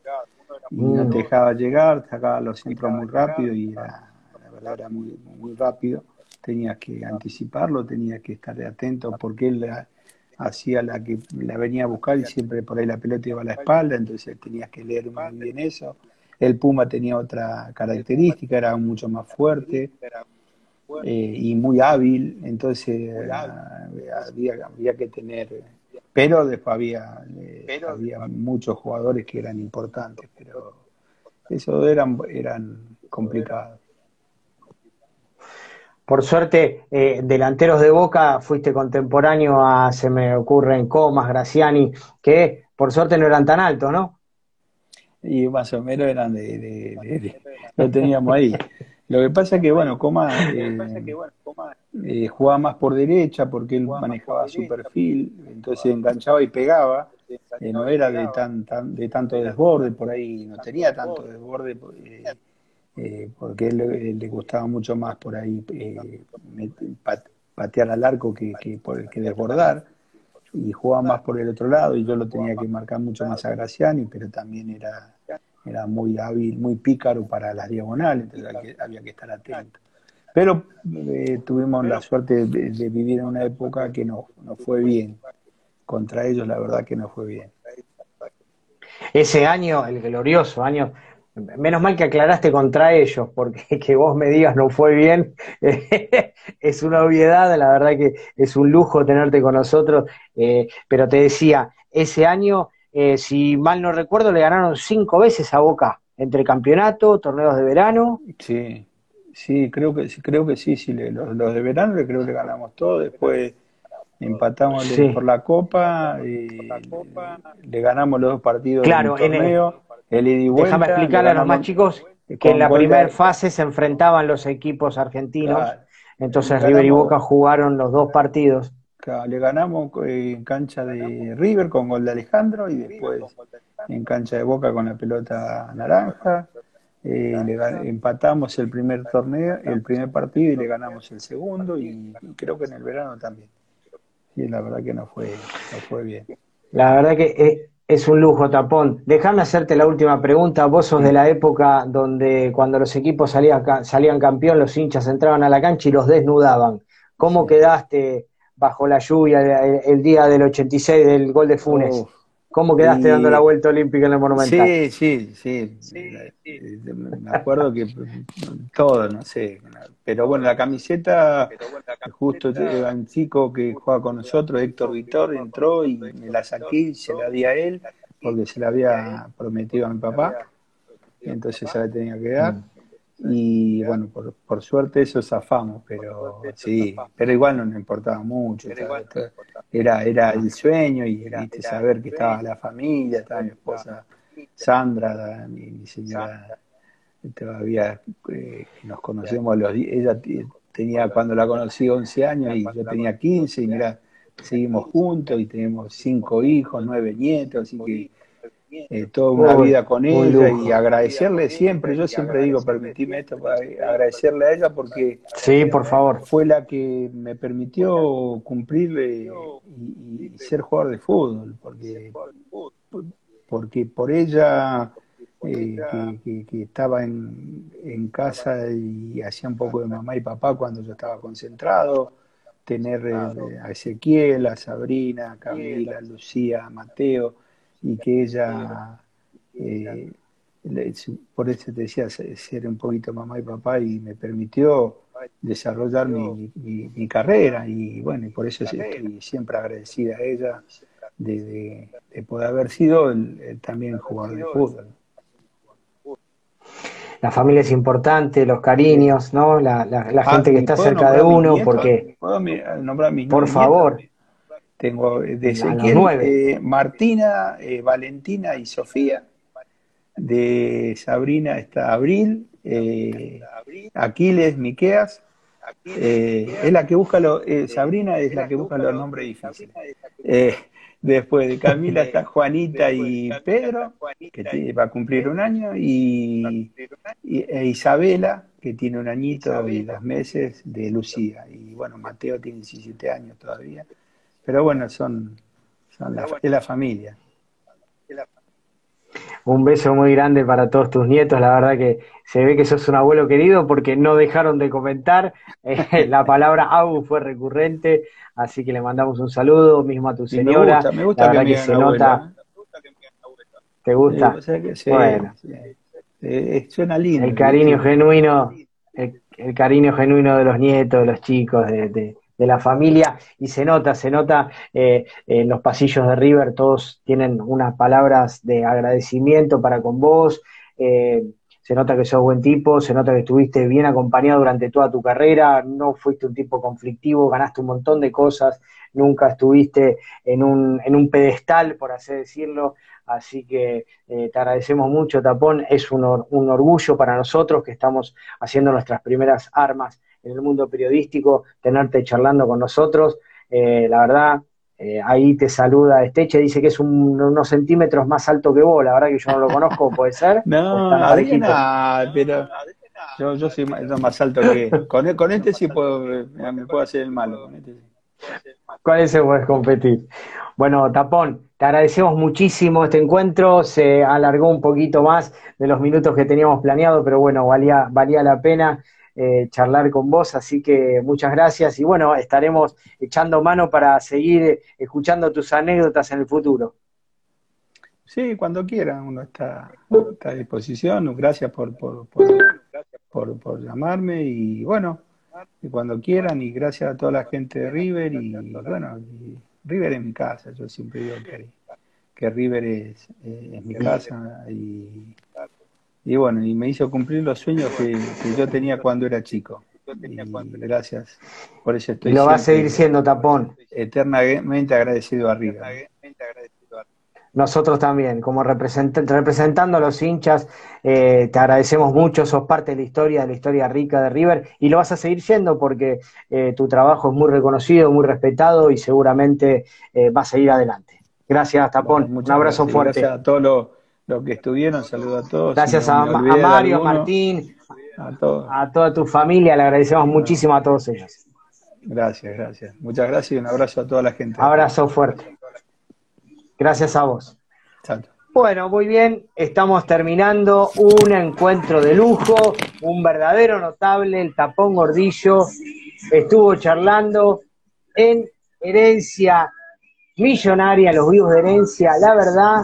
no dejaba llegar, sacaba los centros muy rápido y era, la verdad era muy, muy rápido. Tenías que anticiparlo, tenías que estar atento porque él hacía la que la venía a buscar y siempre por ahí la pelota iba a la espalda, entonces tenías que leer muy bien eso. El Puma tenía otra característica, era mucho más fuerte eh, y muy hábil, entonces ah, había, había que tener, pero después había, eh, había muchos jugadores que eran importantes, pero eso eran, eran complicados. Por suerte, eh, delanteros de Boca, fuiste contemporáneo a, se me ocurren, Comas, Graciani, que por suerte no eran tan altos, ¿no? Y más o menos eran de, de- de- de- lo teníamos ahí. Lo que pasa es que, bueno, Coma eh, eh, jugaba más por derecha porque él manejaba su perfil, entonces enganchaba y pegaba, eh, no era de tan, tan de tanto desborde por ahí, no tenía tanto desborde. eh, eh, porque él, le- gustaba mucho más por ahí eh, patear al arco que, que, que desbordar y jugaba más por el otro lado y yo lo tenía que marcar mucho más a Graciani, pero también era, era muy hábil, muy pícaro para las diagonales, entonces había que, estar atento. Pero eh, tuvimos la suerte de, de vivir en una época que no, no fue bien. Contra ellos la verdad que no fue bien. Ese año, el glorioso año, menos mal que aclaraste contra ellos, porque que vos me digas no fue bien, es una obviedad, la verdad que es un lujo tenerte con nosotros, eh, pero te decía, ese año, eh, si mal no recuerdo, le ganaron cinco veces a Boca, entre campeonato, torneos de verano, Sí, sí, creo que sí, creo que sí, sí le- los, los de verano le creo que ganamos todo, después empatamos Sí. por la Copa, eh, le ganamos los dos partidos Claro, del en el- torneo, el y vuelta, Déjame le explicarle a los más chicos que en la primera fase se enfrentaban los equipos argentinos, Claro. entonces River y Boca jugaron los dos partidos. Claro, Le ganamos eh, en cancha de River con gol de Alejandro y después en cancha de Boca con la pelota naranja. Eh, le empatamos el primer torneo, el primer partido y le ganamos el segundo y, y creo que en el verano también. Sí, la verdad que no fue, no fue bien. La verdad que eh, es un lujo, Tapón. Déjame hacerte la última pregunta. Vos sos de la época donde cuando los equipos salían, salían campeón, los hinchas entraban a la cancha y los desnudaban. ¿Cómo quedaste bajo la lluvia el, el día del 86 del gol de Funes? Uf. ¿Cómo quedaste Y- dando la vuelta olímpica en el Monumental? Sí, sí, sí. Eh, Me acuerdo que todo, no sé. Pero bueno, la camiseta, justo era un chico que juega con nosotros, Héctor Vitor, entró y me la saqué y se la di a él porque se la había prometido a mi papá. Y entonces se la tenía que dar. Y bueno, por, por suerte eso zafamos, pero sí, pero igual no nos importaba mucho. Era, era el sueño y viste, saber que estaba la familia, estaba mi esposa Sandra, mi, mi señora todavía eh, nos conocemos a los ella tenía cuando la conocí 11 años y yo tenía 15 y mira, seguimos juntos y tenemos cinco hijos, nueve nietos, así que eh, toda una vida con ella lujo. y agradecerle siempre, yo siempre digo, permitime esto para agradecerle a ella porque Sí, por favor. fue la que me permitió cumplir eh, y, y ser jugador de fútbol, porque, porque por ella eh, que, que- que estaba en, en casa y hacía un poco de mamá y papá cuando yo estaba concentrado, tener eh, a Ezequiel, a Sabrina, a Camila, a Lucía, a Mateo, y que ella, eh, por eso te decía, se- ser un poquito mamá y papá y me permitió desarrollar mi, mi- mi carrera y bueno, y por eso estoy siempre agradecida a ella de, de- de poder haber sido el- también jugador de fútbol. La familia es importante, los cariños, ¿no? La, la- la Ah, gente que ¿y está cerca de uno, porque, ¿Puedo mi- nombrar mis por favor, Tengo eh, de Ezequiel, nueve. eh, Martina, eh, Valentina y Sofía. De Sabrina está Abril, eh, Aquiles, Miqueas. es la que busca eh, Sabrina es la que busca los nombres difíciles. Después de Camila está Juanita y Pedro, que va a cumplir un año, y, y- e Isabela, que tiene un añito y dos meses, de Lucía. Y bueno, Mateo tiene 17 años todavía. Pero bueno, son, son la, es la familia. un beso muy grande para todos tus nietos. La verdad que se ve que sos un abuelo querido porque no dejaron de comentar. Eh, la palabra Abu fue recurrente, así que le mandamos un saludo mismo a tu Y me señora. gusta, me gusta la que me que se nota. ¿Te ¿eh? gusta? O sea que sí, Bueno. sí. Eh, suena lindo. El cariño genuino, el, el cariño genuino de los nietos, de los chicos, de, de- de la familia, y se nota, se nota eh, en los pasillos de River, todos tienen unas palabras de agradecimiento para con vos, eh, se nota que sos buen tipo, se nota que estuviste bien acompañado durante toda tu carrera, no fuiste un tipo conflictivo, ganaste un montón de cosas, nunca estuviste en un, en un pedestal, por así decirlo, así que eh, te agradecemos mucho, Tapón, es un, un orgullo para nosotros que estamos haciendo nuestras primeras armas en el mundo periodístico, tenerte charlando con nosotros, Eh, la verdad, eh, ahí te saluda Esteche, dice que es un- unos centímetros más alto que vos, la verdad que yo no lo conozco, ¿puede ser? ¿O No? Adriana, pero yo, yo soy más, yo más alto que él. Con, con este sí puedo, eh, me puedo hacer el malo. Con este sí. ¿Cuál se puede competir? Bueno, Tapón, te agradecemos muchísimo este encuentro, se alargó un poquito más de los minutos que teníamos planeado, pero bueno, valía, valía la pena eh, charlar con vos, así que muchas gracias y bueno, estaremos echando mano para seguir escuchando tus anécdotas en el futuro. Sí, cuando quiera, uno está, está a disposición. Gracias por, por, por, por, por llamarme y bueno, y cuando quieran y gracias a toda la gente de River y bueno, y River es mi casa, yo siempre digo que, que River es, eh, es mi casa y, y bueno, y me hizo cumplir los sueños que, que yo tenía cuando era chico. Y gracias por eso estoy Y lo va a seguir siendo tapón. eternamente agradecido a River. Nosotros también, como represent- representando a los hinchas, eh, te agradecemos mucho, sos parte de la historia, de la historia rica de River, y lo vas a seguir siendo porque eh, tu trabajo es muy reconocido, muy respetado y seguramente eh, va a seguir adelante. Gracias, Tapón. Bueno, Un muchas abrazo gracias. fuerte. Gracias a todos los los que estuvieron, saludo a todos. Gracias Si no a, Mario, alguno, Martín, A todos. a toda tu familia, le agradecemos muchísimo a todos ellos. Gracias, gracias. Muchas gracias y un abrazo a toda la gente. Abrazo fuerte. Gracias a vos. Bueno, muy bien, estamos terminando un encuentro de lujo, un verdadero notable, el tapón gordillo, estuvo charlando en herencia millonaria, los vivos de herencia, la verdad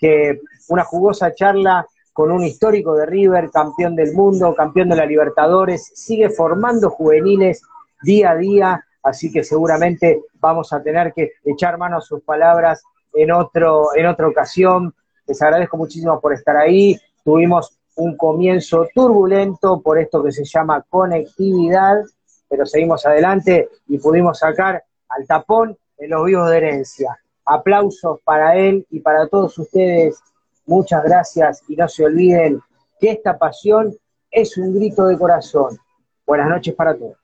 que una jugosa charla con un histórico de River, campeón del mundo, campeón de la Libertadores, sigue formando juveniles día a día, así que seguramente vamos a tener que echar mano a sus palabras en, otro, en otra ocasión. Les agradezco muchísimo por estar ahí. Tuvimos un comienzo turbulento por esto que se llama conectividad, pero seguimos adelante y pudimos sacar al tapón en los vivos de herencia. Aplausos para él y para todos ustedes. Muchas gracias y no se olviden que esta pasión es un grito de corazón. Buenas noches para todos.